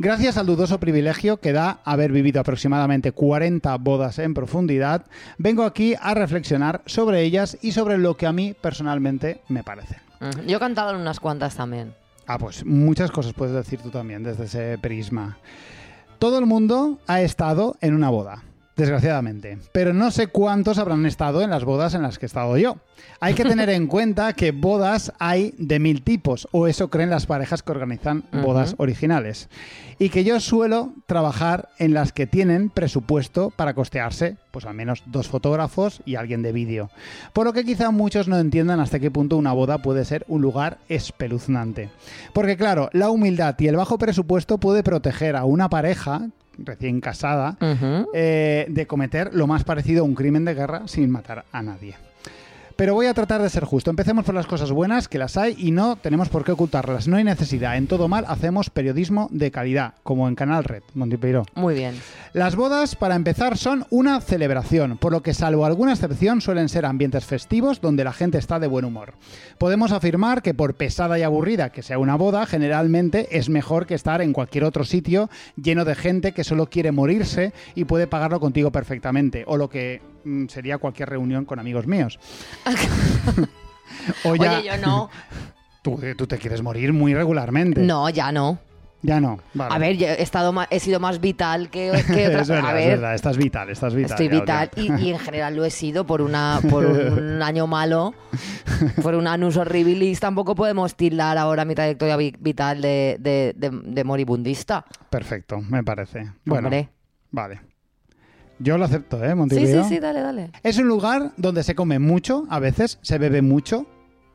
Gracias al dudoso privilegio que da haber vivido aproximadamente 40 bodas en profundidad, vengo aquí a reflexionar sobre ellas y sobre lo que a mí personalmente me parecen. Yo he cantado en unas cuantas también. Ah, pues muchas cosas puedes decir tú también desde ese prisma. Todo el mundo ha estado en una boda, desgraciadamente, pero no sé cuántos habrán estado en las bodas en las que he estado yo. Hay que tener en cuenta que bodas hay de mil tipos, o eso creen las parejas que organizan bodas originales, y que yo suelo trabajar en las que tienen presupuesto para costearse, pues al menos dos fotógrafos y alguien de vídeo. Por lo que quizá muchos no entiendan hasta qué punto una boda puede ser un lugar espeluznante. Porque claro, la humildad y el bajo presupuesto puede proteger a una pareja recién casada eh, de cometer lo más parecido a un crimen de guerra sin matar a nadie. Pero voy a tratar de ser justo. Empecemos por las cosas buenas, que las hay y no tenemos por qué ocultarlas. No hay necesidad. En todo mal hacemos periodismo de calidad, como en Canal Red, Montipeiro. Muy bien. Las bodas, para empezar, son una celebración, por lo que salvo alguna excepción suelen ser ambientes festivos donde la gente está de buen humor. Podemos afirmar que por pesada y aburrida que sea una boda, generalmente es mejor que estar en cualquier otro sitio lleno de gente que solo quiere morirse y puede pagarlo contigo perfectamente, o lo que sería cualquier reunión con amigos míos. o ya, Oye, yo no. tú, tú te quieres morir muy regularmente. No, ya no. Ya no. Vale. A ver, yo he, estado he sido más vital que, que otra- es verdad, A es ver, verdad, estás vital, estás vital. Estoy vital y, y en general lo he sido por una por un año malo, por un anus horribilis. Tampoco podemos tildar ahora mi trayectoria vi- vital de, de, de- de moribundista. Perfecto, me parece. Bueno, Hombre. vale. Yo lo acepto, ¿eh, Sí, Montevideo? sí, sí, dale, dale. Es un lugar donde se come mucho, a veces, se bebe mucho,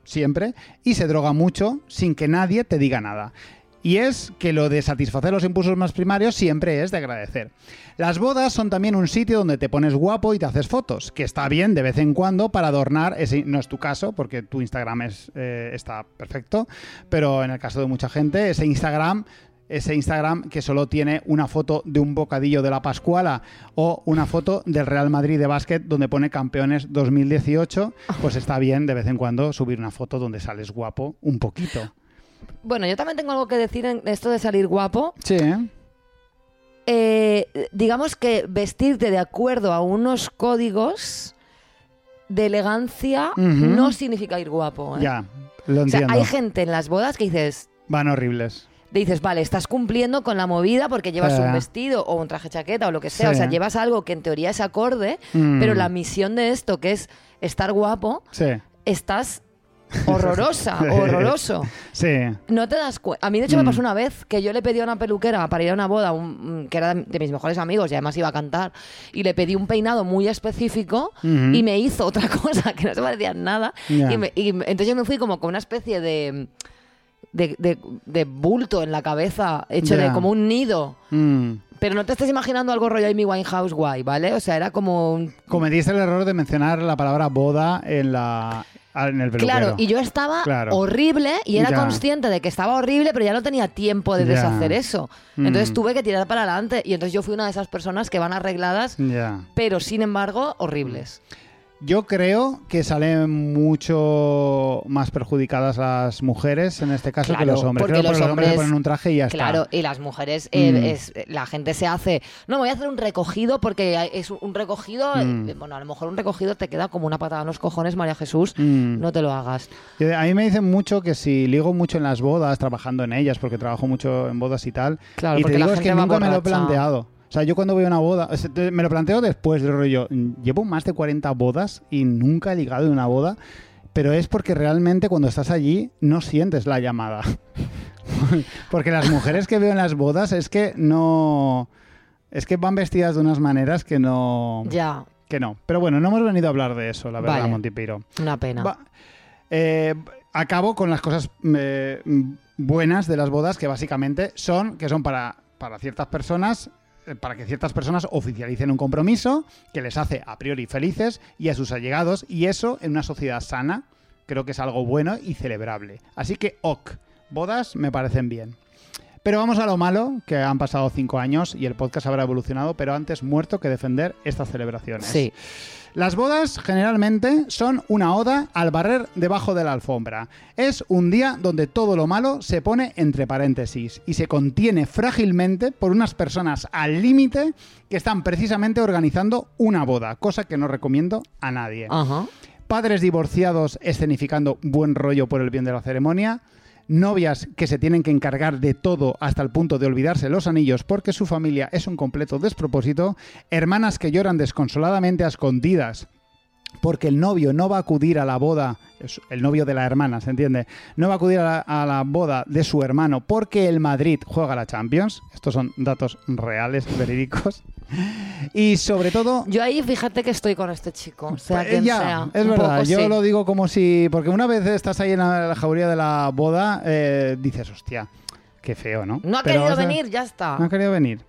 siempre, y se droga mucho sin que nadie te diga nada. Y es que lo de satisfacer los impulsos más primarios siempre es de agradecer. Las bodas son también un sitio donde te pones guapo y te haces fotos, que está bien de vez en cuando para adornar, ese, no es tu caso, porque tu Instagram es, eh, está perfecto, pero en el caso de mucha gente, ese Instagram ese Instagram que solo tiene una foto de un bocadillo de la Pascuala o una foto del Real Madrid de básquet donde pone campeones 2018, pues está bien de vez en cuando subir una foto donde sales guapo un poquito. Bueno, yo también tengo algo que decir en esto de salir guapo. Sí, ¿eh? Eh, digamos que vestirte de acuerdo a unos códigos de elegancia no significa ir guapo. ¿eh? ya, lo O sea, entiendo. hay gente en las bodas que dices, Van horribles. Dices, vale, estás cumpliendo con la movida porque llevas un vestido o un traje chaqueta o lo que sea. Sí. O sea, llevas algo que en teoría es acorde, Mm. pero la misión de esto, que es estar guapo, Sí, estás horrorosa, horroroso. sí. No te das cuenta. A mí, de hecho, me Mm. pasó una vez que yo le pedí a una peluquera para ir a una boda, un- que era de mis mejores amigos y además iba a cantar, y le pedí un peinado muy específico y me hizo otra cosa que no se parecía nada. Ya. Y, me- y me- entonces yo me fui como con una especie de, de, de- de bulto en la cabeza, hecho de como un nido. Mm. Pero no te estés imaginando algo rollo Amy Winehouse guay, ¿vale? O sea, era como un... Cometiste el error de mencionar la palabra boda en la en el peluquero. Claro, y yo estaba Claro. horrible y era Ya. consciente de que estaba horrible, pero ya no tenía tiempo de Ya. deshacer eso. Entonces Mm. tuve que tirar para adelante y entonces yo fui una de esas personas que van arregladas, Ya. pero sin embargo horribles. Yo creo que salen mucho más perjudicadas las mujeres en este caso que Claro, los hombres. porque Creo los los hombres se hombres- ponen un traje y ya Claro, está. y las mujeres, eh, Mm. es, la gente se hace, no, me voy a hacer un recogido porque es un recogido, Mm. eh, bueno, a lo mejor un recogido te queda como una patada en los cojones, María Jesús, Mm. no te lo hagas. A mí me dicen mucho que si ligo mucho en las bodas, trabajando en ellas, porque trabajo mucho en bodas y tal, Claro, y te la digo es que nunca me lo he planteado. O sea, yo cuando voy a una boda, me lo planteo después del rollo, mm, llevo más de 40 bodas y nunca he ligado en una boda, pero es porque realmente cuando estás allí no sientes la llamada. porque las mujeres que veo en las bodas es que no... Es que van vestidas de unas maneras que no... Ya, Que no. Pero bueno, no hemos venido a hablar de eso, la verdad, Vale. Montipiro. una pena. Va- eh, acabo con las cosas eh, buenas de las bodas que básicamente son que son para, para ciertas personas para que ciertas personas oficialicen un compromiso que les hace a priori felices y a sus allegados y eso en una sociedad sana creo que es algo bueno y celebrable así que ok bodas me parecen bien pero vamos a lo malo, que han pasado cinco años y el podcast habrá evolucionado, pero antes muerto que defender estas celebraciones. Sí. Las bodas generalmente son una oda al barrer debajo de la alfombra. Es un día donde todo lo malo se pone entre paréntesis y se contiene frágilmente por unas personas al límite que están precisamente organizando una boda, cosa que no recomiendo a nadie. Ajá. Padres divorciados escenificando buen rollo por el bien de la ceremonia. Novias que se tienen que encargar de todo hasta el punto de olvidarse los anillos porque su familia es un completo despropósito. Hermanas que lloran desconsoladamente a escondidas porque el novio no va a acudir a la boda, el novio de la hermana, ¿se entiende? No va a acudir a la, a la boda de su hermano porque el Madrid juega la Champions. Estos son datos reales, verídicos. Y sobre todo, Yo ahí fíjate que estoy con este chico, sea eh, quien ya, sea. es verdad, poco, yo sí. lo digo como si. Porque una vez estás ahí en la, jauría de la boda, eh, dices, hostia, qué feo, ¿no? No ha Pero querido esa- venir, ya está. No ha querido venir.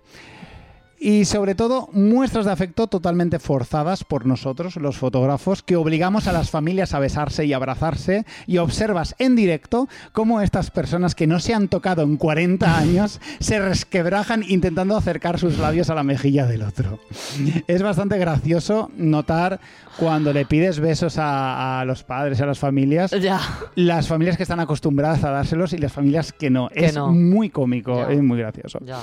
Y sobre todo, muestras de afecto totalmente forzadas por nosotros, los fotógrafos, que obligamos a las familias a besarse y abrazarse y observas en directo cómo estas personas que no se han tocado en 40 años se resquebrajan intentando acercar sus labios a la mejilla del otro. Es bastante gracioso notar cuando le pides besos a, a los padres, a las familias, Ya. las familias que están acostumbradas a dárselos y las familias que no. Que es no. muy cómico, Ya. es muy gracioso. Ya.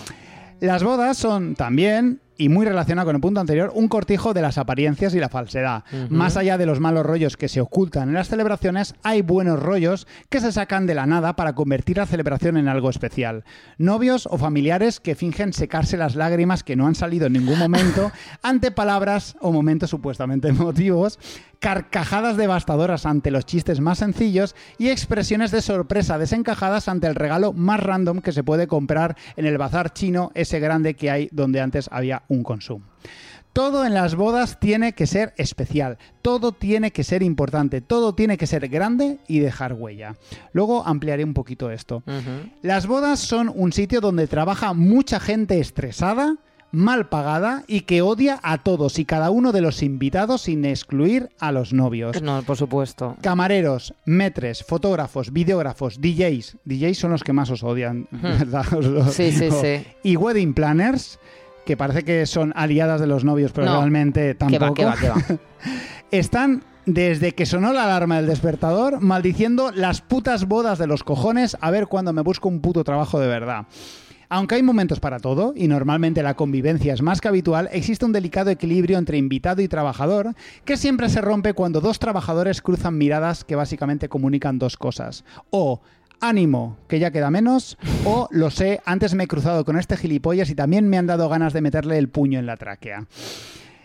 Las bodas son también, y muy relacionado con el punto anterior, un cortijo de las apariencias y la falsedad. Más allá de los malos rollos que se ocultan en las celebraciones, hay buenos rollos que se sacan de la nada para convertir la celebración en algo especial. Novios o familiares que fingen secarse las lágrimas que no han salido en ningún momento ante palabras o momentos supuestamente emotivos, carcajadas devastadoras ante los chistes más sencillos y expresiones de sorpresa desencajadas ante el regalo más random que se puede comprar en el bazar chino, ese grande que hay donde antes había un consumo. Todo en las bodas tiene que ser especial, todo tiene que ser importante, todo tiene que ser grande y dejar huella. Luego ampliaré un poquito esto. Las bodas son un sitio donde trabaja mucha gente estresada, mal pagada y que odia a todos y cada uno de los invitados sin excluir a los novios. No, por supuesto. Camareros, metres, fotógrafos, videógrafos, DJs. DJs son los que más os odian, Sí, sí, sí. Y wedding planners, que parece que son aliadas de los novios, pero No. realmente Que va, tampoco. que va, que va. Están desde que sonó la alarma del despertador maldiciendo las putas bodas de los cojones a ver cuándo me busco un puto trabajo de verdad. Aunque hay momentos para todo, y normalmente la convivencia es más que habitual, existe un delicado equilibrio entre invitado y trabajador que siempre se rompe cuando dos trabajadores cruzan miradas que básicamente comunican dos cosas. O ánimo, que ya queda menos, o lo sé, antes me he cruzado con este gilipollas y también me han dado ganas de meterle el puño en la tráquea.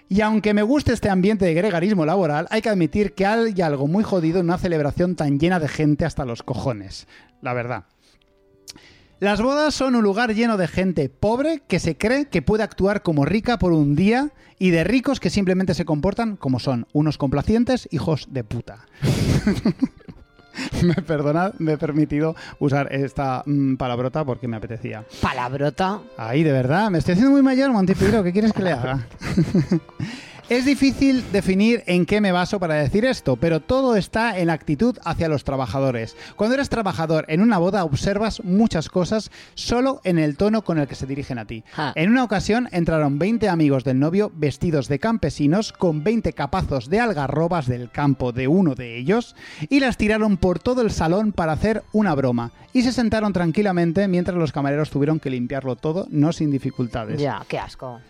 Y aunque me guste este ambiente de gregarismo laboral, hay que admitir que hay algo muy jodido en una celebración tan llena de gente hasta los cojones. La verdad. Las bodas son un lugar lleno de gente pobre que se cree que puede actuar como rica por un día y de ricos que simplemente se comportan como son, unos complacientes hijos de puta. me perdonad, me he permitido usar esta mm, palabrota porque me apetecía. Palabrota. Ay, de verdad, me estoy haciendo muy mayor, Montipedro, ¿qué quieres que le haga? Es difícil definir en qué me baso para decir esto, pero todo está en la actitud hacia los trabajadores. Cuando eres trabajador en una boda observas muchas cosas solo en el tono con el que se dirigen a ti. En una ocasión entraron 20 amigos del novio vestidos de campesinos con 20 capazos de algarrobas del campo de uno de ellos y las tiraron por todo el salón para hacer una broma y se sentaron tranquilamente mientras los camareros tuvieron que limpiarlo todo, no sin dificultades. Ya, qué asco.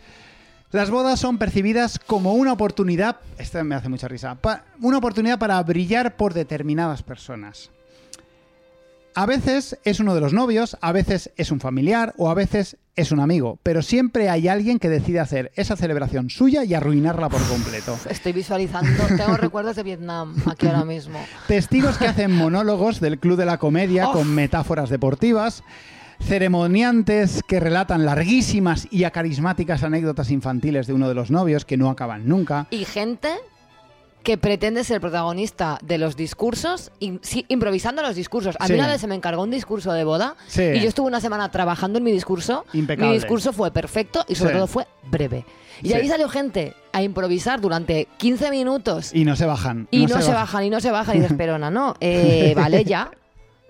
Las bodas son percibidas como una oportunidad, esta me hace mucha risa, una oportunidad para brillar por determinadas personas. A veces es uno de los novios, a veces es un familiar o a veces es un amigo, pero siempre hay alguien que decide hacer esa celebración suya y arruinarla por completo. Estoy visualizando, tengo recuerdos de Vietnam aquí ahora mismo. Testigos que hacen monólogos del Club de la Comedia Oh. con metáforas deportivas. Ceremoniantes que relatan larguísimas y acarismáticas anécdotas infantiles de uno de los novios que no acaban nunca. Y gente que pretende ser protagonista de los discursos, sí, improvisando los discursos. A Sí. mí una vez se me encargó un discurso de boda Sí. y yo estuve una semana trabajando en mi discurso. Impecable. Mi discurso fue perfecto y sobre todo fue breve. Y ahí salió gente a improvisar durante 15 minutos Y no se bajan. y no, se, bajan y no se bajan y dices, pero no, no, eh, vale ya.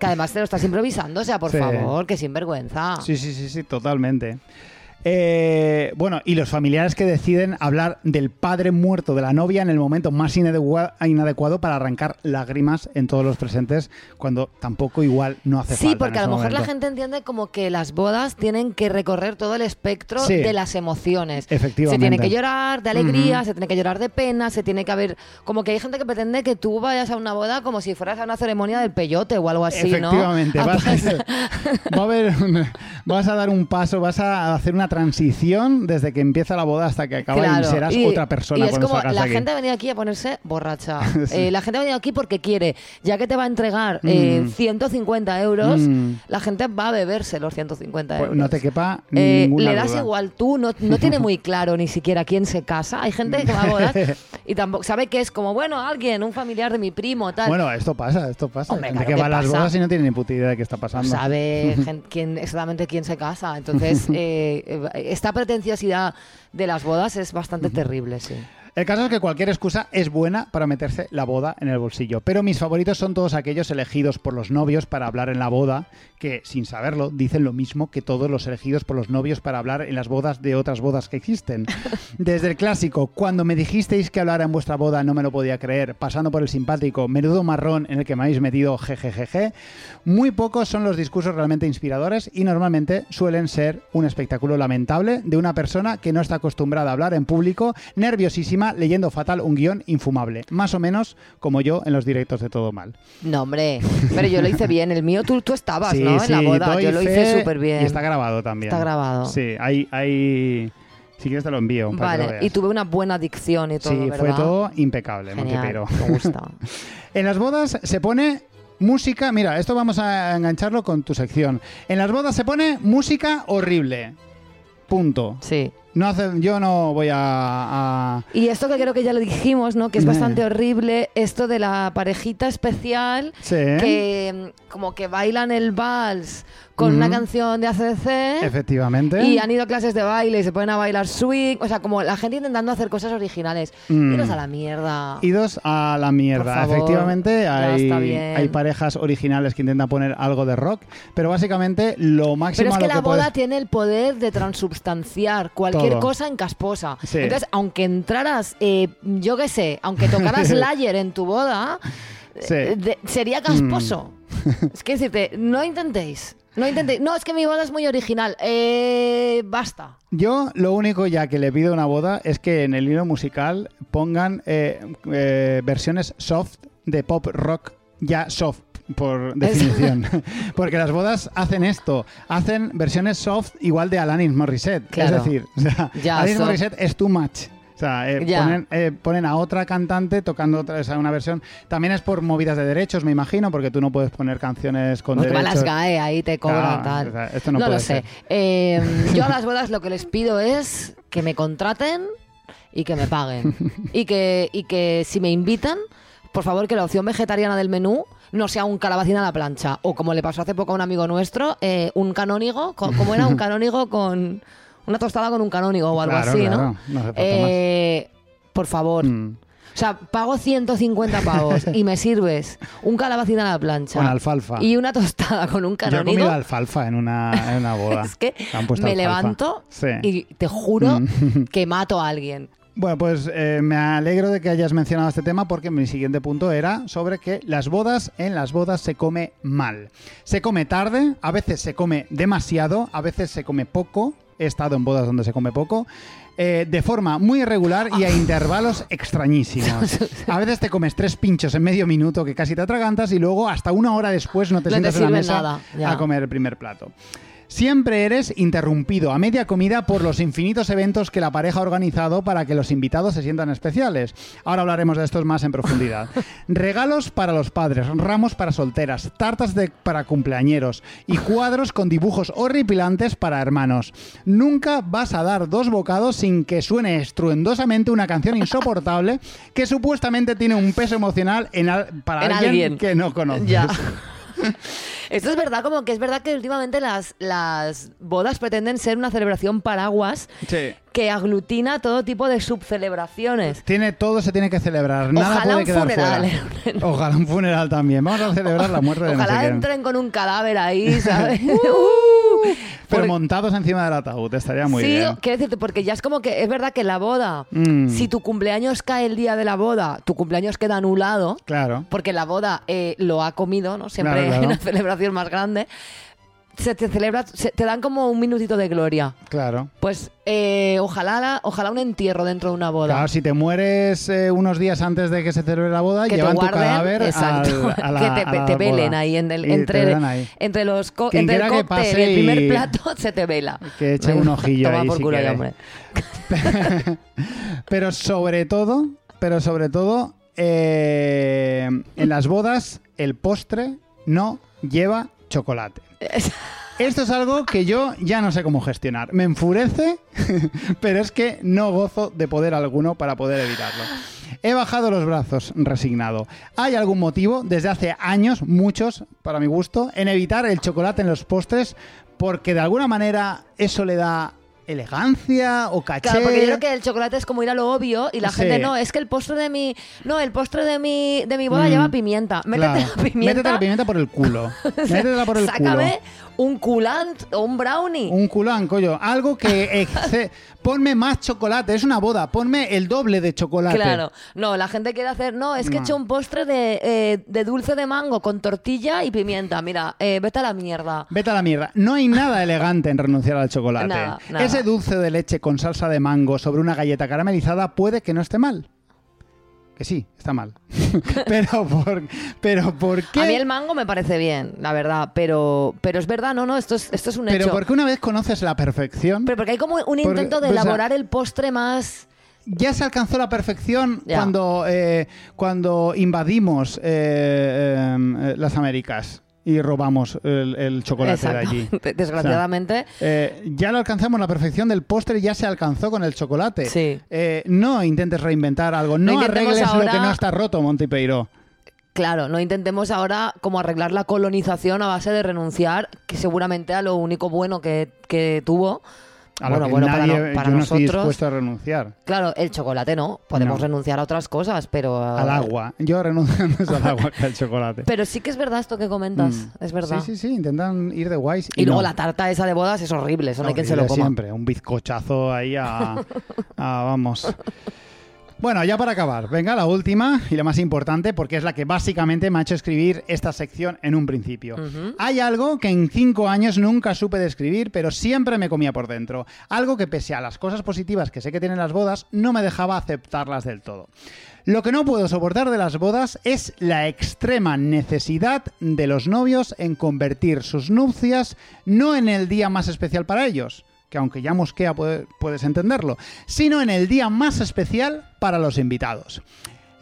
Que además te lo estás improvisando, o sea, por Sí. favor, que sinvergüenza. Sí, sí, sí, sí, totalmente. Eh, bueno, y los familiares que deciden hablar del padre muerto de la novia en el momento más inadecua- inadecuado para arrancar lágrimas en todos los presentes, cuando tampoco igual no hace Sí, falta. porque en a lo mejor la gente entiende como que las bodas tienen que recorrer todo el espectro Sí. de las emociones. Efectivamente. Se tiene que llorar de alegría, se tiene que llorar de pena, se tiene que haber... Como que hay gente que pretende que tú vayas a una boda como si fueras a una ceremonia del peyote o algo así, ¿no? Efectivamente, Ah, vas, pues- va a haber un- vas a dar un paso, vas a hacer una transición desde que empieza la boda hasta que acaba y Claro, serás y- otra persona Y es como, la aquí. gente ha venido aquí a ponerse borracha. Sí. Eh, la gente ha venido aquí porque quiere. Ya que te va a entregar eh, Mm. 150 euros, Mm. la gente va a beberse los 150 Pues euros. no te quepa Eh, ninguna le das duda. igual tú, no, no tiene muy claro ni siquiera quién se casa. Hay gente que va a bodas y tampoco sabe que es como, bueno, alguien, un familiar de mi primo, tal. Bueno, esto pasa, esto pasa. Hombre, gente claro que va a las pasa. bodas y no tiene ni puta idea de qué está no pasando. sabe gen- quién, exactamente quién se casa. Entonces, eh, esta pretenciosidad de las bodas es bastante terrible, sí. El caso es que cualquier excusa es buena para meterse la boda en el bolsillo, pero mis favoritos son todos aquellos elegidos por los novios para hablar en la boda, que sin saberlo dicen lo mismo que todos los elegidos por los novios para hablar en las bodas de otras bodas que existen. Desde el clásico, cuando me dijisteis que hablara en vuestra boda no me lo podía creer, pasando por el simpático, menudo marrón en el que me habéis metido jejejeje, muy pocos son los discursos realmente inspiradores y normalmente suelen ser un espectáculo lamentable de una persona que no está acostumbrada a hablar en público, nerviosísima, leyendo fatal un guion infumable, más o menos como yo en los directos de Todo Mal. No, hombre, pero yo lo hice bien. El mío, tú, tú estabas, Sí, ¿no? En la boda. Yo lo hice súper bien. Y está grabado también. Está grabado. Sí, hay... hay... Si quieres te lo envío. para que lo Vale, y tuve una buena dicción y todo, Sí, ¿verdad? fue todo impecable. Genial, me gusta. En las bodas se pone música. Mira, esto vamos a engancharlo con tu sección. En las bodas se pone música horrible. Punto. Sí. No hace, yo no voy a, a- Y esto que creo que ya lo dijimos, ¿no? Que es bastante horrible, esto de la parejita especial Sí. que mm, como que bailan el vals con una canción de ACDC Efectivamente. y han ido a clases de baile y se ponen a bailar swing, o sea, como la gente intentando hacer cosas originales. Mm. Iros a la mierda. Idos a la mierda. Favor, Efectivamente, hay, hay parejas originales que intentan poner algo de rock, pero básicamente lo máximo Pero es que lo la boda puedes- tiene el poder de transubstanciar cualquier Todo. cosa en casposa. Sí. Entonces, aunque entraras, eh, yo qué sé, aunque tocaras Slayer en tu boda, Sí. eh, de- sería casposo. es que decirte, no intentéis. No intentéis. No, es que mi boda es muy original. Eh, basta. Yo lo único ya que le pido a una boda es que en el hilo musical pongan eh, eh, versiones soft de pop rock ya soft por definición. Porque las bodas hacen esto, hacen versiones soft igual de Alanis Morissette. Claro. Es decir, o sea, Ya, Alanis. Morissette es too much. Sea, eh, ponen, eh, ponen a otra cantante tocando otra, o sea, una versión. También es por movidas de derechos, me imagino, porque tú no puedes poner canciones con Porque van derechos. las GAE ahí te cobran Claro, tal. o sea, esto no lo puede sé. ser. Eh, yo a las bodas lo que les pido es que me contraten y que me paguen. y, que, y que si me invitan, por favor que la opción vegetariana del menú no sea un calabacín a la plancha. O como le pasó hace poco a un amigo nuestro, eh, un canónigo, co- como era un canónigo con... Una tostada con un canónigo o algo Claro, así, claro, ¿no? no Eh, por favor. Mm. O sea, pago 150 pavos y me sirves un calabacín a la plancha. Con alfalfa. Y una tostada con un Yo he canónigo. comido alfalfa en una, en una boda. Es que me alfalfa. levanto Sí. y te juro Mm. que mato a alguien. Bueno, pues eh, me alegro de que hayas mencionado este tema porque mi siguiente punto era sobre que las bodas, en las bodas se come mal. Se come tarde, a veces se come demasiado, a veces se come poco. He estado en bodas donde se come poco. eh, de forma muy irregular y a intervalos extrañísimos. A veces te comes tres pinchos en medio minuto que casi te atragantas y luego hasta una hora después no te No te sientas en la mesa nada, a comer el primer plato. Siempre eres interrumpido a media comida por los infinitos eventos que la pareja ha organizado para que los invitados se sientan especiales. Ahora hablaremos de estos más en profundidad. Regalos para los padres, ramos para solteras, tartas de- para cumpleañeros y cuadros con dibujos horripilantes para hermanos. Nunca vas a dar dos bocados sin que suene estruendosamente una canción insoportable que supuestamente tiene un peso emocional en al- para En alguien, alguien. que no conoces. Ya. Esto es verdad, como que es verdad que últimamente las, las bodas pretenden ser una celebración paraguas Sí. que aglutina todo tipo de subcelebraciones. Tiene, todo se tiene que celebrar, nada Ojalá puede un quedar funeral. fuera. Ojalá un funeral también. Vamos a celebrar la muerte de no sé Ojalá quién. entren con un cadáver ahí, ¿sabes? Uh. Pero montados encima del ataúd, estaría muy sí, bien. quiero decirte, porque ya es como que es verdad que la boda, Mm. si tu cumpleaños cae el día de la boda, tu cumpleaños queda anulado. Claro. porque la boda eh, lo ha comido, ¿no? Siempre Claro, claro. hay una celebración más grande. Se te celebra, se- te dan como un minutito de gloria. Claro. Pues eh, ojalá, la- ojalá un entierro dentro de una boda. Claro, si te mueres eh, unos días antes de que se celebre la boda, que te llevan tu guarden, cadáver exacto, al- a la, que te, a la te velen boda. ahí, en el- Y te entre, velan ahí. entre los co- Quien entre el quiera que cóctel y el primer y- plato se te vela. Que eche un ojillo Toma ahí por si culo, quiere. ya, hombre. Pero sobre todo, pero sobre todo, eh, en las bodas el postre no lleva chocolate. Esto es algo que yo ya no sé cómo gestionar. Me enfurece, pero es que no gozo de poder alguno para poder evitarlo. He bajado los brazos, resignado. ¿Hay algún motivo, desde hace años, muchos, para mi gusto, en evitar el chocolate en los postres? Porque de alguna manera eso le da elegancia o caché. Claro, porque yo creo que el chocolate es como ir a lo obvio y la Sí. gente no, es que el postre de mi no, el postre de mi de mi boda Mm, lleva pimienta. Métete Claro. la pimienta. Métete la pimienta por el culo. Métetela por el Sácame culo. Un culant o un brownie. Un culán, coño. Algo que exce- Ponme más chocolate. Es una boda. Ponme el doble de chocolate. Claro, no, la gente quiere hacer, no, es que he No. hecho un postre de, eh, de dulce de mango con tortilla y pimienta. Mira, eh, vete a la mierda. Vete a la mierda. No hay nada elegante en renunciar al chocolate. Nada, nada. Ese dulce de leche con salsa de mango sobre una galleta caramelizada puede que no esté mal. Que sí, está mal. pero por pero ¿por qué? A mí el mango me parece bien, la verdad, pero, pero es verdad, no, no, esto es, esto es un pero hecho. porque una vez conoces la perfección, Pero porque hay como un Porque, intento de pues, elaborar el postre más... ya se alcanzó la perfección cuando eh, cuando invadimos eh, eh, las Américas y robamos el, el chocolate de allí. Desgraciadamente. Eh, ya lo alcanzamos, la perfección del postre ya se alcanzó con el chocolate. Sí. Eh, no intentes reinventar algo, no, arregles lo que no está roto, Montipeiro. Claro, no intentemos ahora como arreglar la colonización a base de renunciar, que seguramente a lo único bueno que, que tuvo. A bueno, lo que bueno, para, no- para yo no estoy nosotros. dispuesto a renunciar. Claro, el chocolate no. Podemos No. renunciar a otras cosas, pero. Al agua. Yo renuncio más al agua que al chocolate. Pero sí que es verdad esto que comentas. Mm. Es verdad. Sí, sí, sí, intentan ir de guays. Y luego no. la tarta esa de bodas es horrible, eso no hay quien se lo coma. Siempre, un bizcochazo ahí a, a- Vamos. Bueno, ya para acabar, venga la última y la más importante porque es la que básicamente me ha hecho escribir esta sección en un principio. Hay algo que en cinco años nunca supe describir, pero siempre me comía por dentro. Algo que pese a las cosas positivas que sé que tienen las bodas, no me dejaba aceptarlas del todo. Lo que no puedo soportar de las bodas es la extrema necesidad de los novios en convertir sus nupcias no en el día más especial para ellos, que aunque ya mosquea puede- puedes entenderlo, sino en el día más especial para los invitados.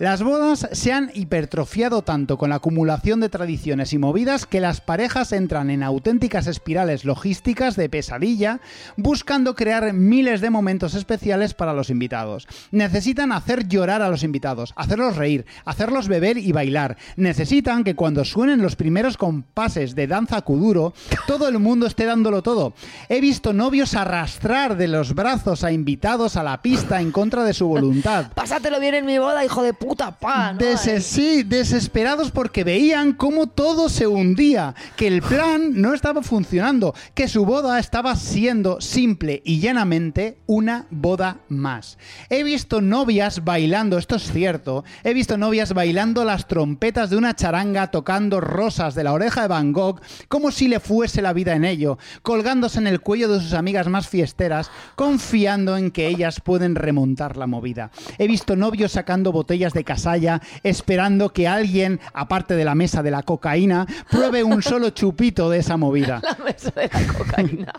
Las bodas se han hipertrofiado tanto con la acumulación de tradiciones y movidas que las parejas entran en auténticas espirales logísticas de pesadilla, buscando crear miles de momentos especiales para los invitados. Necesitan hacer llorar a los invitados, hacerlos reír, hacerlos beber y bailar. Necesitan que cuando suenen los primeros compases de danza kuduro, todo el mundo esté dándolo todo. He visto novios arrastrar de los brazos a invitados a la pista en contra de su voluntad. Pásatelo bien en mi boda, hijo de puta, pa. ¿no? Dese- sí, desesperados porque veían cómo todo se hundía, que el plan no estaba funcionando, que su boda estaba siendo simple y llanamente una boda más. He visto novias bailando, esto es cierto, he visto novias bailando las trompetas de una charanga tocando rosas de la oreja de Van Gogh como si le fuese la vida en ello, colgándose en el cuello de sus amigas más fiesteras, confiando en que ellas pueden remontar la movida. He visto novios sacando botellas de casalla, esperando que alguien, aparte de la mesa de la cocaína, pruebe un solo chupito de esa movida. La mesa de la cocaína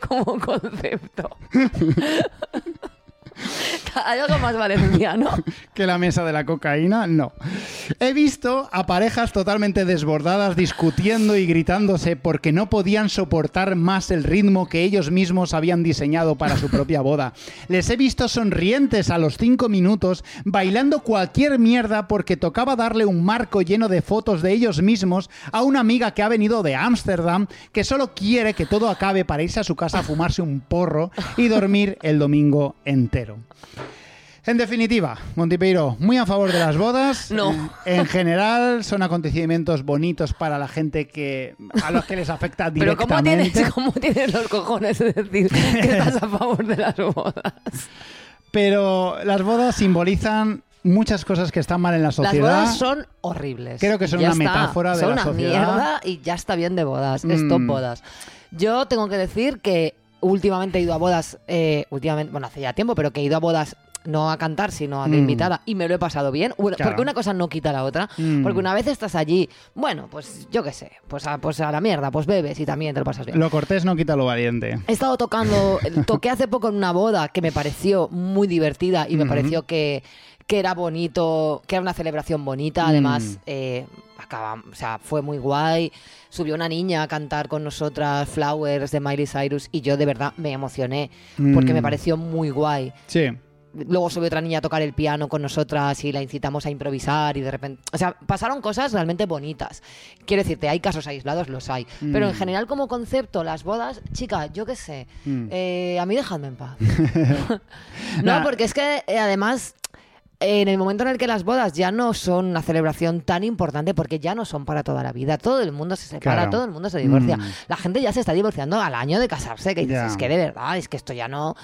como concepto. Hay algo más valenciano. que la mesa de la cocaína, no. He visto a parejas totalmente desbordadas discutiendo y gritándose porque no podían soportar más el ritmo que ellos mismos habían diseñado para su propia boda. Les he visto sonrientes a los cinco minutos, bailando cualquier mierda porque tocaba darle un marco lleno de fotos de ellos mismos a una amiga que ha venido de Ámsterdam que solo quiere que todo acabe para irse a su casa a fumarse un porro y dormir el domingo entero. En definitiva, Montipeiro, muy a favor de las bodas. No. En general, son acontecimientos bonitos para la gente que a los que les afecta Pero ¿cómo directamente. tienes, ¿cómo tienes los cojones de decir que estás a favor de las bodas? Pero las bodas simbolizan muchas cosas que están mal en la Las sociedad. bodas son horribles. Creo que son Ya una está. metáfora de son la una sociedad. mierda y ya está bien de bodas. Stop Mm. bodas. Yo tengo que decir que últimamente he ido a bodas, eh, últimamente, bueno, hace ya tiempo, pero que he ido a bodas no a cantar, sino a de Mm. invitada y me lo he pasado bien. Bueno, Claro. Porque una cosa no quita la otra. Mm. Porque una vez estás allí, bueno, pues yo qué sé, pues a, pues a la mierda, pues bebes y también te lo pasas bien. Lo cortés no quita lo valiente. He estado tocando, toqué hace poco en una boda que me pareció muy divertida y me Ujú. pareció que, que era bonito, que era una celebración bonita. Mm. Además, eh, acaba- o sea, fue muy guay. Subió una niña a cantar con nosotras Flowers de Miley Cyrus y yo de verdad me emocioné porque Mm. me pareció muy guay. Sí. luego subió otra niña a tocar el piano con nosotras y la incitamos a improvisar y de repente, o sea, pasaron cosas realmente bonitas. Quiero decirte, hay casos aislados, los hay, pero en Mm. general como concepto, las bodas, chica, yo qué sé, Mm. eh, a mí dejadme en paz. no, Nah. porque es que eh, además en el momento en el que las bodas ya no son una celebración tan importante porque ya no son para toda la vida, todo el mundo se separa, Claro. todo el mundo se divorcia. Mm. La gente ya se está divorciando al año de casarse, que dices, es que de verdad, es que esto ya no...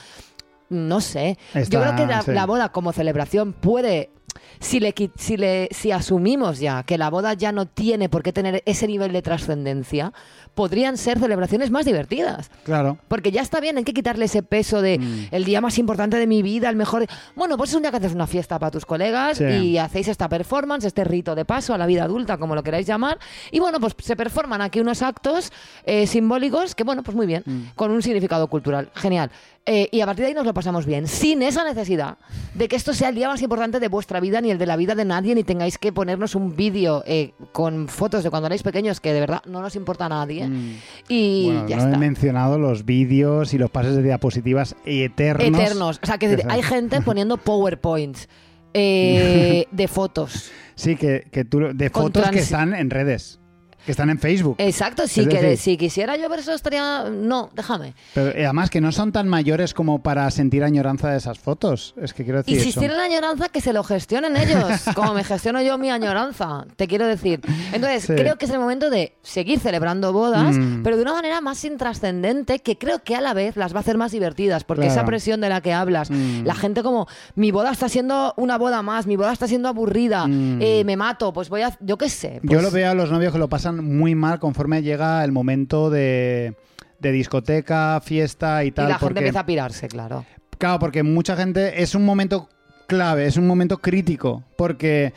No sé. Yo creo que la, sí. la boda como celebración puede... Si, le, si, le, si asumimos ya que la boda ya no tiene por qué tener ese nivel de trascendencia, podrían ser celebraciones más divertidas. Claro. Porque ya está bien, hay que quitarle ese peso de Mm. el día más importante de mi vida, el mejor. Bueno, pues es un día que haces una fiesta para tus colegas Sí. y hacéis esta performance, este rito de paso a la vida adulta, como lo queráis llamar. Y bueno, pues se performan aquí unos actos eh, simbólicos que, bueno, pues muy bien, Mm. con un significado cultural. Genial. Eh, y a partir de ahí nos lo pasamos bien, sin esa necesidad de que esto sea el día más importante de vuestra vida ni el de la vida de nadie, ni tengáis que ponernos un vídeo eh, con fotos de cuando erais pequeños que de verdad no nos importa a nadie. Mm. Y Bueno, ya no está. he mencionado los vídeos y los pases de diapositivas eternos. Eternos. O sea, que hay gente poniendo PowerPoints eh, de fotos. Sí, que, que tú, de Con fotos que están en redes, que están en Facebook. Exacto, si, que- decir- si quisiera yo ver eso estaría... No, déjame. Pero eh, además que no son tan mayores como para sentir añoranza de esas fotos. Es que quiero Y decir si eso. tienen añoranza, que se lo gestionen ellos, como me gestiono yo mi añoranza, te quiero decir. Entonces, Sí. creo que es el momento de seguir celebrando bodas, Mm. pero de una manera más intrascendente, que creo que a la vez las va a hacer más divertidas, porque Claro. esa presión de la que hablas, Mm. la gente como, mi boda está siendo una boda más, mi boda está siendo aburrida, Mm. eh, me mato, pues voy a... Yo qué sé. Yo pues- lo veo a los novios que lo pasan muy mal conforme llega el momento de, de discoteca, fiesta y Y tal. la gente empieza a pirarse, claro. Claro, porque mucha gente es un momento clave, es un momento crítico, porque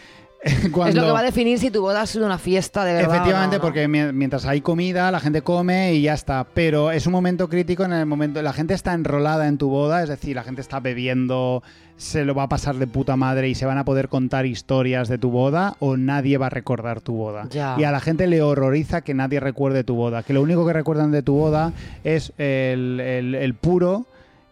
cuando... Es lo que va a definir si tu boda es una fiesta de verdad. no, Efectivamente, ¿no? porque mi- mientras hay comida, la gente come y ya está. Pero es un momento crítico en el momento. La gente está enrolada en tu boda, es decir, la gente está bebiendo, se lo va a pasar de puta madre y se van a poder contar historias de tu boda o nadie va a recordar tu boda. Ya. Y a la gente le horroriza que nadie recuerde tu boda. Que lo único que recuerdan de tu boda es el, el- el puro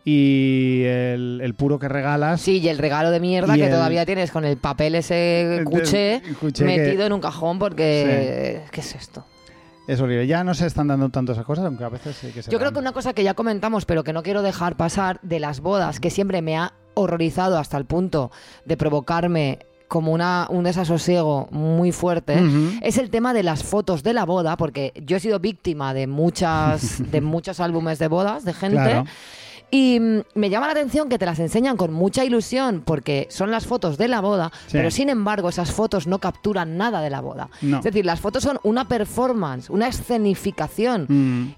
y el, el puro que regalas. Sí, y el regalo de mierda que el- todavía tienes con el papel ese cuché, el cuché metido que- en un cajón porque... ¿Qué es esto? Es horrible. Ya no se están dando tanto esas cosas, aunque a veces sí que se Yo creo que una cosa que ya comentamos, pero que no quiero dejar pasar de las bodas, que siempre me ha horrorizado hasta el punto de provocarme como una, un desasosiego muy fuerte, es el tema de las fotos de la boda, porque yo he sido víctima de muchas de muchos álbumes de bodas de gente. Claro. Y mm, me llama la atención que te las enseñan con mucha ilusión porque son las fotos de la boda, Sí. pero sin embargo esas fotos no capturan nada de la boda. No. Es decir, las fotos son una performance, una escenificación Mm.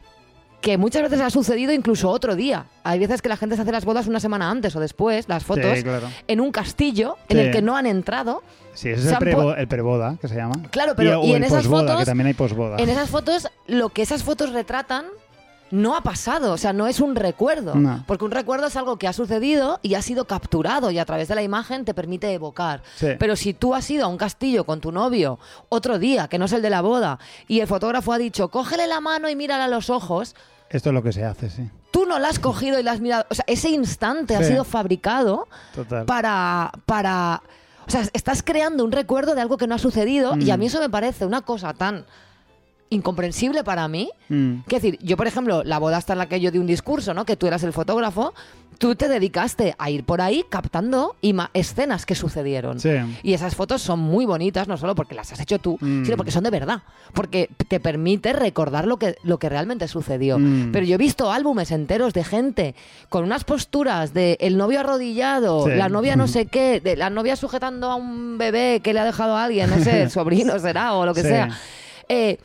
Que muchas veces ha sucedido incluso otro día. Hay veces que la gente se hace las bodas una semana antes o después, las fotos, Sí, claro. en un castillo en Sí. el que no han entrado. Sí, ese es el, pu- el preboda, que se llama. Claro, pero y en esas fotos- que también hay posboda. En esas fotos, lo que esas fotos retratan no ha pasado, o sea, no es un recuerdo, No. porque un recuerdo es algo que ha sucedido y ha sido capturado y a través de la imagen te permite evocar. Sí. Pero si tú has ido a un castillo con tu novio otro día, que no es el de la boda, y el fotógrafo ha dicho, cógele la mano y mírala a los ojos, Esto es lo que se hace, sí. tú no la has cogido y la has mirado, o sea, ese instante ha sido fabricado Total. para, para... O sea, estás creando un recuerdo de algo que no ha sucedido y a Mm. mí eso me parece una cosa tan incomprensible para mí. Mm. Decir, yo, por ejemplo, la boda hasta en la que yo di un discurso, ¿no? Que tú eras el fotógrafo, tú te dedicaste a ir por ahí captando escenas que sucedieron. Sí. Y esas fotos son muy bonitas, no solo porque las has hecho tú, Mm. sino porque son de verdad. Porque te permite recordar lo que, lo que realmente sucedió. Mm. Pero yo he visto álbumes enteros de gente con unas posturas de el novio arrodillado, Sí. la novia no sé qué, de la novia sujetando a un bebé que le ha dejado a alguien, no sé, sobrino será o lo que Sí. sea. Eh,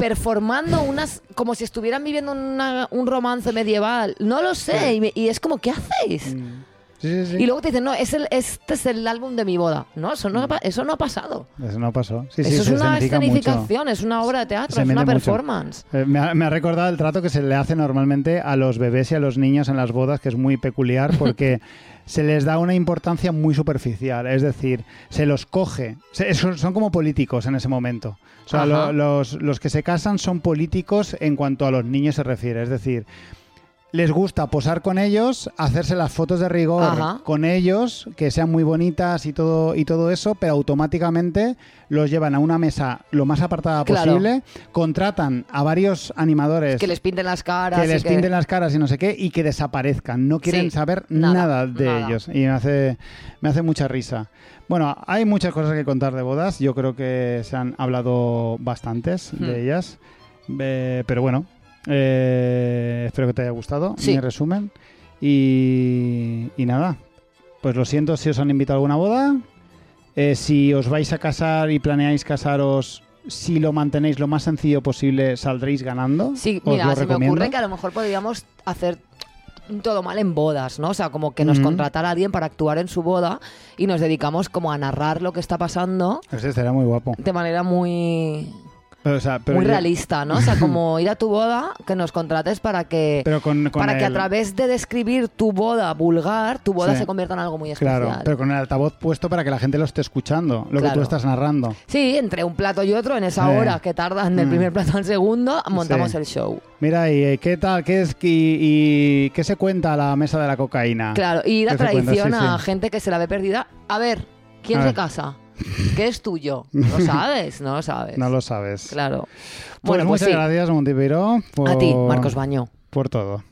performando unas como si estuvieran viviendo una- un romance medieval no lo sé y, me- y es como ¿qué hacéis? Mm. Sí, sí, sí. y luego te dicen no es el, este es el álbum de mi boda no eso no, ha pa- eso no ha pasado Eso no pasó. Sí, sí, eso es se una escenifica mucho. escenificación es una obra de teatro Se es una mucho. performance Eh, Me ha, me ha recordado el trato que se le hace normalmente a los bebés y a los niños en las bodas, que es muy peculiar porque se les da una importancia muy superficial. Es decir, se los coge. Se- son, como políticos en ese momento. O sea, lo- los, los que se casan son políticos en cuanto a los niños se refiere. Es decir, les gusta posar con ellos, hacerse las fotos de rigor Ajá. con ellos, que sean muy bonitas y todo, y todo eso, pero automáticamente los llevan a una mesa lo más apartada Claro. posible, contratan a varios animadores Que les pinten las caras. que les pinten las caras y no sé qué, y que desaparezcan. No quieren Sí, saber nada, nada, de nada. ellos. Y me hace, me hace mucha risa. Bueno, hay muchas cosas que contar de bodas. Yo creo que se han hablado bastantes Hmm. de ellas. Eh, pero bueno, eh, espero que te haya gustado Sí. mi resumen. Y, y nada, pues lo siento si os han invitado a alguna boda. Eh, si os vais a casar y planeáis casaros, si lo mantenéis lo más sencillo posible, saldréis ganando. Sí, Os mira, lo se me ocurre que a lo mejor podríamos hacer todo mal en bodas, ¿no? O sea, como que nos Ujú. contratara a alguien para actuar en su boda y nos dedicamos como a narrar lo que está pasando Ese será muy guapo. de manera muy Pero, o sea, pero muy yo- realista, ¿no? O sea, como ir a tu boda, que nos contrates para que Pero con, con para que a través de describir tu boda vulgar, tu boda Sí. se convierta en algo muy especial. Claro, pero con el altavoz puesto para que la gente lo esté escuchando, lo que tú estás narrando. Sí, entre un plato y otro, en esa Sí. hora que tardan del Mm. primer plato al segundo, montamos Sí. el show. Mira, ¿y eh, qué tal? ¿Qué es y, y qué se cuenta a la mesa de la cocaína? Claro, y la Sí, a gente que se la ve perdida. A ver, ¿quién A se ver. casa? ¿Qué es tuyo? ¿No lo sabes? No lo sabes. No lo sabes. Claro. Pues Bueno, pues muchas sí. gracias, Montipeiro, por, A ti, Marcos Baño. por todo.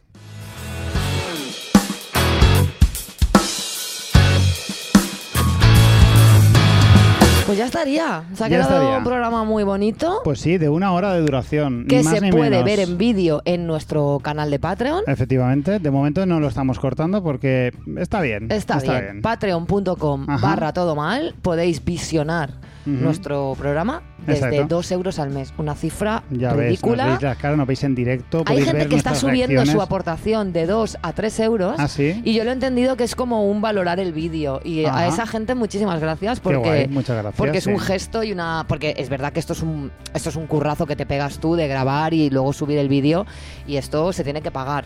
Pues ya estaría. Se ha Ya quedado estaría. un programa muy bonito Pues sí, de una hora de duración. que ni más se ni puede menos. ver en vídeo en nuestro canal de Patreon. Efectivamente, de momento no lo estamos cortando porque está bien. Está, bien. Patreon.com Ajá. barra todo mal. Podéis visionar Nuestro programa desde Exacto. 2 euros al mes. Una cifra Ya ves, ridícula. nos veis las caras, nos veis en directo. Hay gente ver que está subiendo su aportación de 2 a 3 euros. Ah, sí. Y yo lo he entendido que es como un valorar el vídeo. Y Ajá. a esa gente muchísimas gracias porque, guay, muchas gracias. porque es sí. un gesto y una... Porque es verdad que esto es un, esto es un currazo que te pegas tú de grabar y luego subir el vídeo. Y esto se tiene que pagar.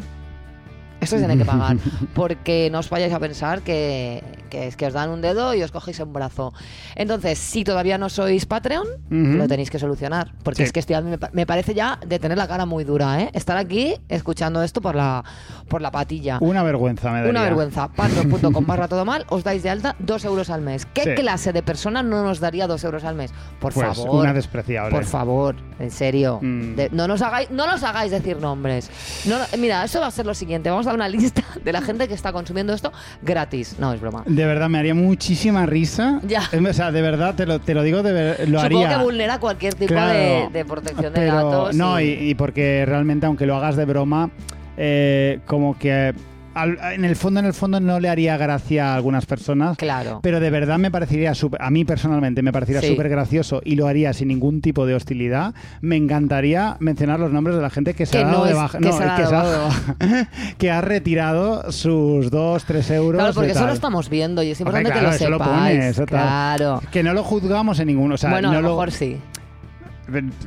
Esto se tiene que pagar. Porque no os vayáis a pensar que, que es que os dan un dedo y os cogéis un brazo. Entonces, si todavía no sois Patreon, lo tenéis que solucionar. Porque Sí. es que estoy, a mí me, pa- me parece ya de tener la cara muy dura, ¿eh? Estar aquí escuchando esto por la, por la patilla. Una vergüenza me daría. Una vergüenza. Patreon.com barra todo mal, os dais de alta dos euros al mes. ¿Qué Sí. clase de persona no nos daría dos euros al mes? Por Pues favor. una despreciable. Por favor, en serio. Mm. De- no, nos hagáis, no nos hagáis decir nombres. No, no- mira, eso va a ser lo siguiente. Vamos a una lista de la gente que está consumiendo esto gratis. No, es broma. De verdad, me haría muchísima risa. Ya. O sea, de verdad, te lo, te lo digo, de ver- lo Supongo haría. que vulnera cualquier tipo Claro, de, de protección de datos. No, y- y, y porque realmente, aunque lo hagas de broma, eh, como que al- en el fondo, en el fondo, no le haría gracia a algunas personas. Claro. Pero de verdad me parecería, súper- a mí personalmente me parecería Sí. súper gracioso y lo haría sin ningún tipo de hostilidad. Me encantaría mencionar los nombres de la gente que se Que ha dado no de es- baja, que no, se ha que, dado se ha dado de baja, que ha retirado sus 2, 3 euros. Claro, porque eso lo estamos viendo y es importante Hombre, que lo lo sepáis. pone, eso tal. claro. Que no lo juzgamos en ninguno. O sea, bueno, no a lo lo- mejor sí.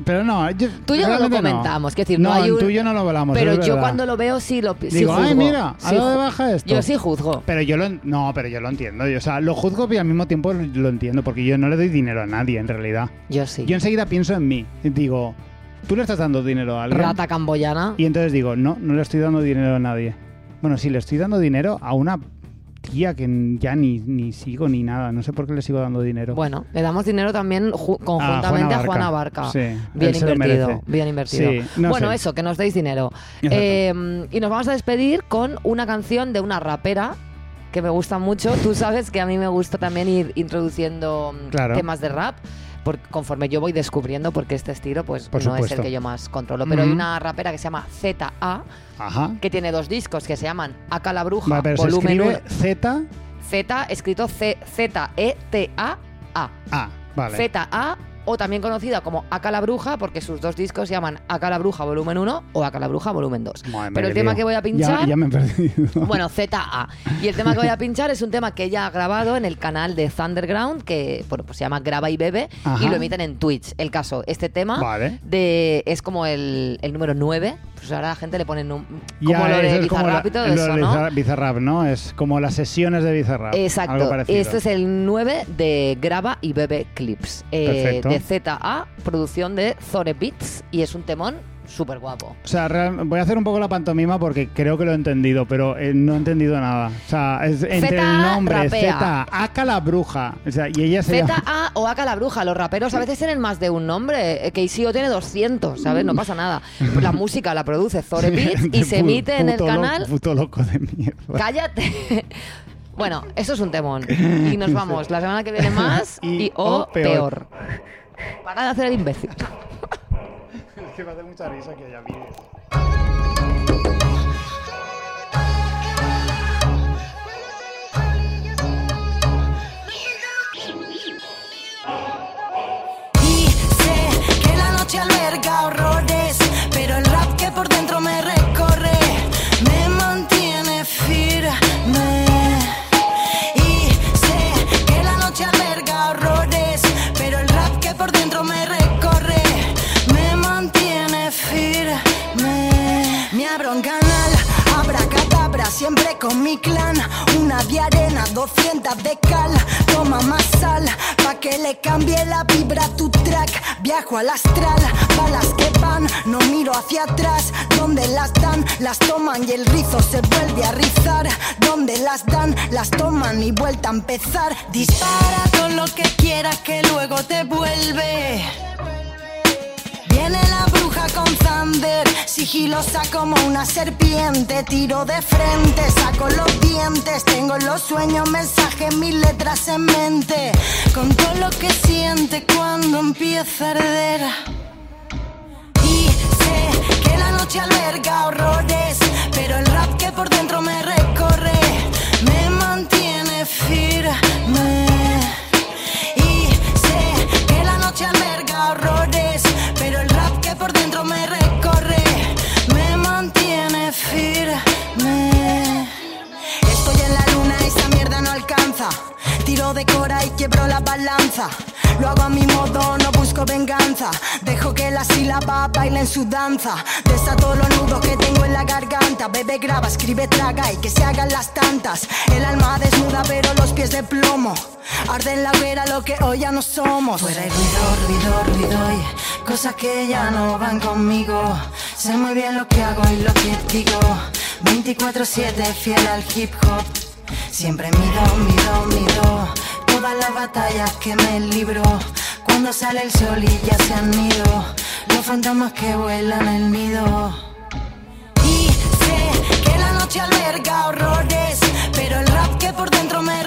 Pero no, yo, Tú y yo no lo comentamos, es decir, no, no, hay un- tú y yo no lo hablamos. Pero yo cuando lo veo sí lo sí Digo, ay, mira, Sí dado de baja esto. Yo sí juzgo. Pero yo lo no, pero yo lo entiendo. yo, o sea, lo juzgo y al mismo tiempo lo entiendo porque yo no le doy dinero a nadie en realidad. Yo sí. Yo enseguida pienso en mí digo, tú le estás dando dinero a alguien. Rata camboyana. Y entonces digo, no, no le estoy dando dinero a nadie. Bueno, sí, le estoy dando dinero a una tía que ya ni, ni sigo ni nada. No sé por qué le sigo dando dinero. Bueno, le damos dinero también ju- conjuntamente a Juana Barca. Sí, Bien invertido, bien invertido. Sí, no bueno, sé. eso, que nos deis dinero. Eh, y nos vamos a despedir con una canción de una rapera que me gusta mucho. Tú sabes que a mí me gusta también ir introduciendo Claro. temas de rap. Por- conforme yo voy descubriendo, porque este estilo pues Por no es el que yo más controlo. Pero hay una rapera que se llama ZA, Ajá. que tiene dos discos que se llaman Aca la Bruja, Vale, pero se volumen escribe 1. Z. Z, escrito C- Z-E-T-A-A. Ah, vale. Z-A, o también conocida como Aca la Bruja, porque sus dos discos se llaman Aca la Bruja volumen 1 o Aca la Bruja volumen 2. Madre Pero el tema lío. que voy a Ya- pinchar... Ya, me he perdido. Bueno, ZA. Y el tema que voy a pinchar es un tema que ella ha grabado en el canal de Thunderground, que bueno, pues se llama Graba y Bebe, Ajá. y lo emiten en Twitch. El caso, este tema Vale. de, es como el, el número 9, pues ahora la gente le pone num- como Ya, lo de eso es como Bizarrap la- y todo lo eso, de ¿no? Bizarrap- Bizarrap, ¿no? Es como las sesiones de Bizarrap. Exacto. Este es el 9 de Graba y Bebe Clips. eh, de ZA, producción de Zore Beats. Y es un temón súper guapo. O sea, real- voy a hacer un poco la pantomima porque creo que lo he entendido, pero eh, no he entendido nada. O sea, es entre Zeta el nombre, rapea. Z, Aka la bruja. O sea, y ella se llama... ZA o Aka la bruja. Los raperos a veces tienen más de un nombre. Eh, KCO tiene 200, ¿sabes? No pasa nada. La música la produce Zore Beats y se emite en el loco- canal. Puto loco de mierda. Cállate. Bueno, eso es un temón. Y nos vamos la semana que viene más y, o peor. peor. Para de hacer el imbécil. Que me hace mucha risa que haya vídeos. Y sé que la noche alberga horrores, clan. Una de arena, 200 de cal. Toma más sal, pa' que le cambie la vibra a tu track. Viajo al astral, balas que van, no miro hacia atrás. Donde las dan, las toman y el rizo se vuelve a rizar. Donde las dan, las toman y vuelta a empezar. Dispara todo lo que quieras que luego te vuelve. Viene la bruja con Thunder, sigilosa como una serpiente. Tiro de frente, saco los dientes. Tengo los sueños, mensajes, mil letras en mente. Con todo lo que siente cuando empieza a arder. Y sé que la noche alberga horrores, pero el rap que por dentro me recorre me mantiene firme. Y sé que la noche alberga horrores, Tiro de cora y quiebro la balanza. Lo hago a mi modo, no busco venganza. Dejo que la sílaba baile en su danza. Desato los nudos que tengo en la garganta. Bebe, graba, escribe, traga y que se hagan las tantas. El alma desnuda, pero los pies de plomo. Arde en la hoguera lo que hoy ya no somos. Fuera hay ruido, ruido, ruido y cosas que ya no van conmigo. Sé muy bien lo que hago y lo que digo. 24-7 fiel al hip hop. Siempre mido, mido, mido todas las batallas que me libro. Cuando sale el sol y ya se han ido los fantasmas que vuelan el nido. Y sé que la noche alberga horrores, pero el rap que por dentro me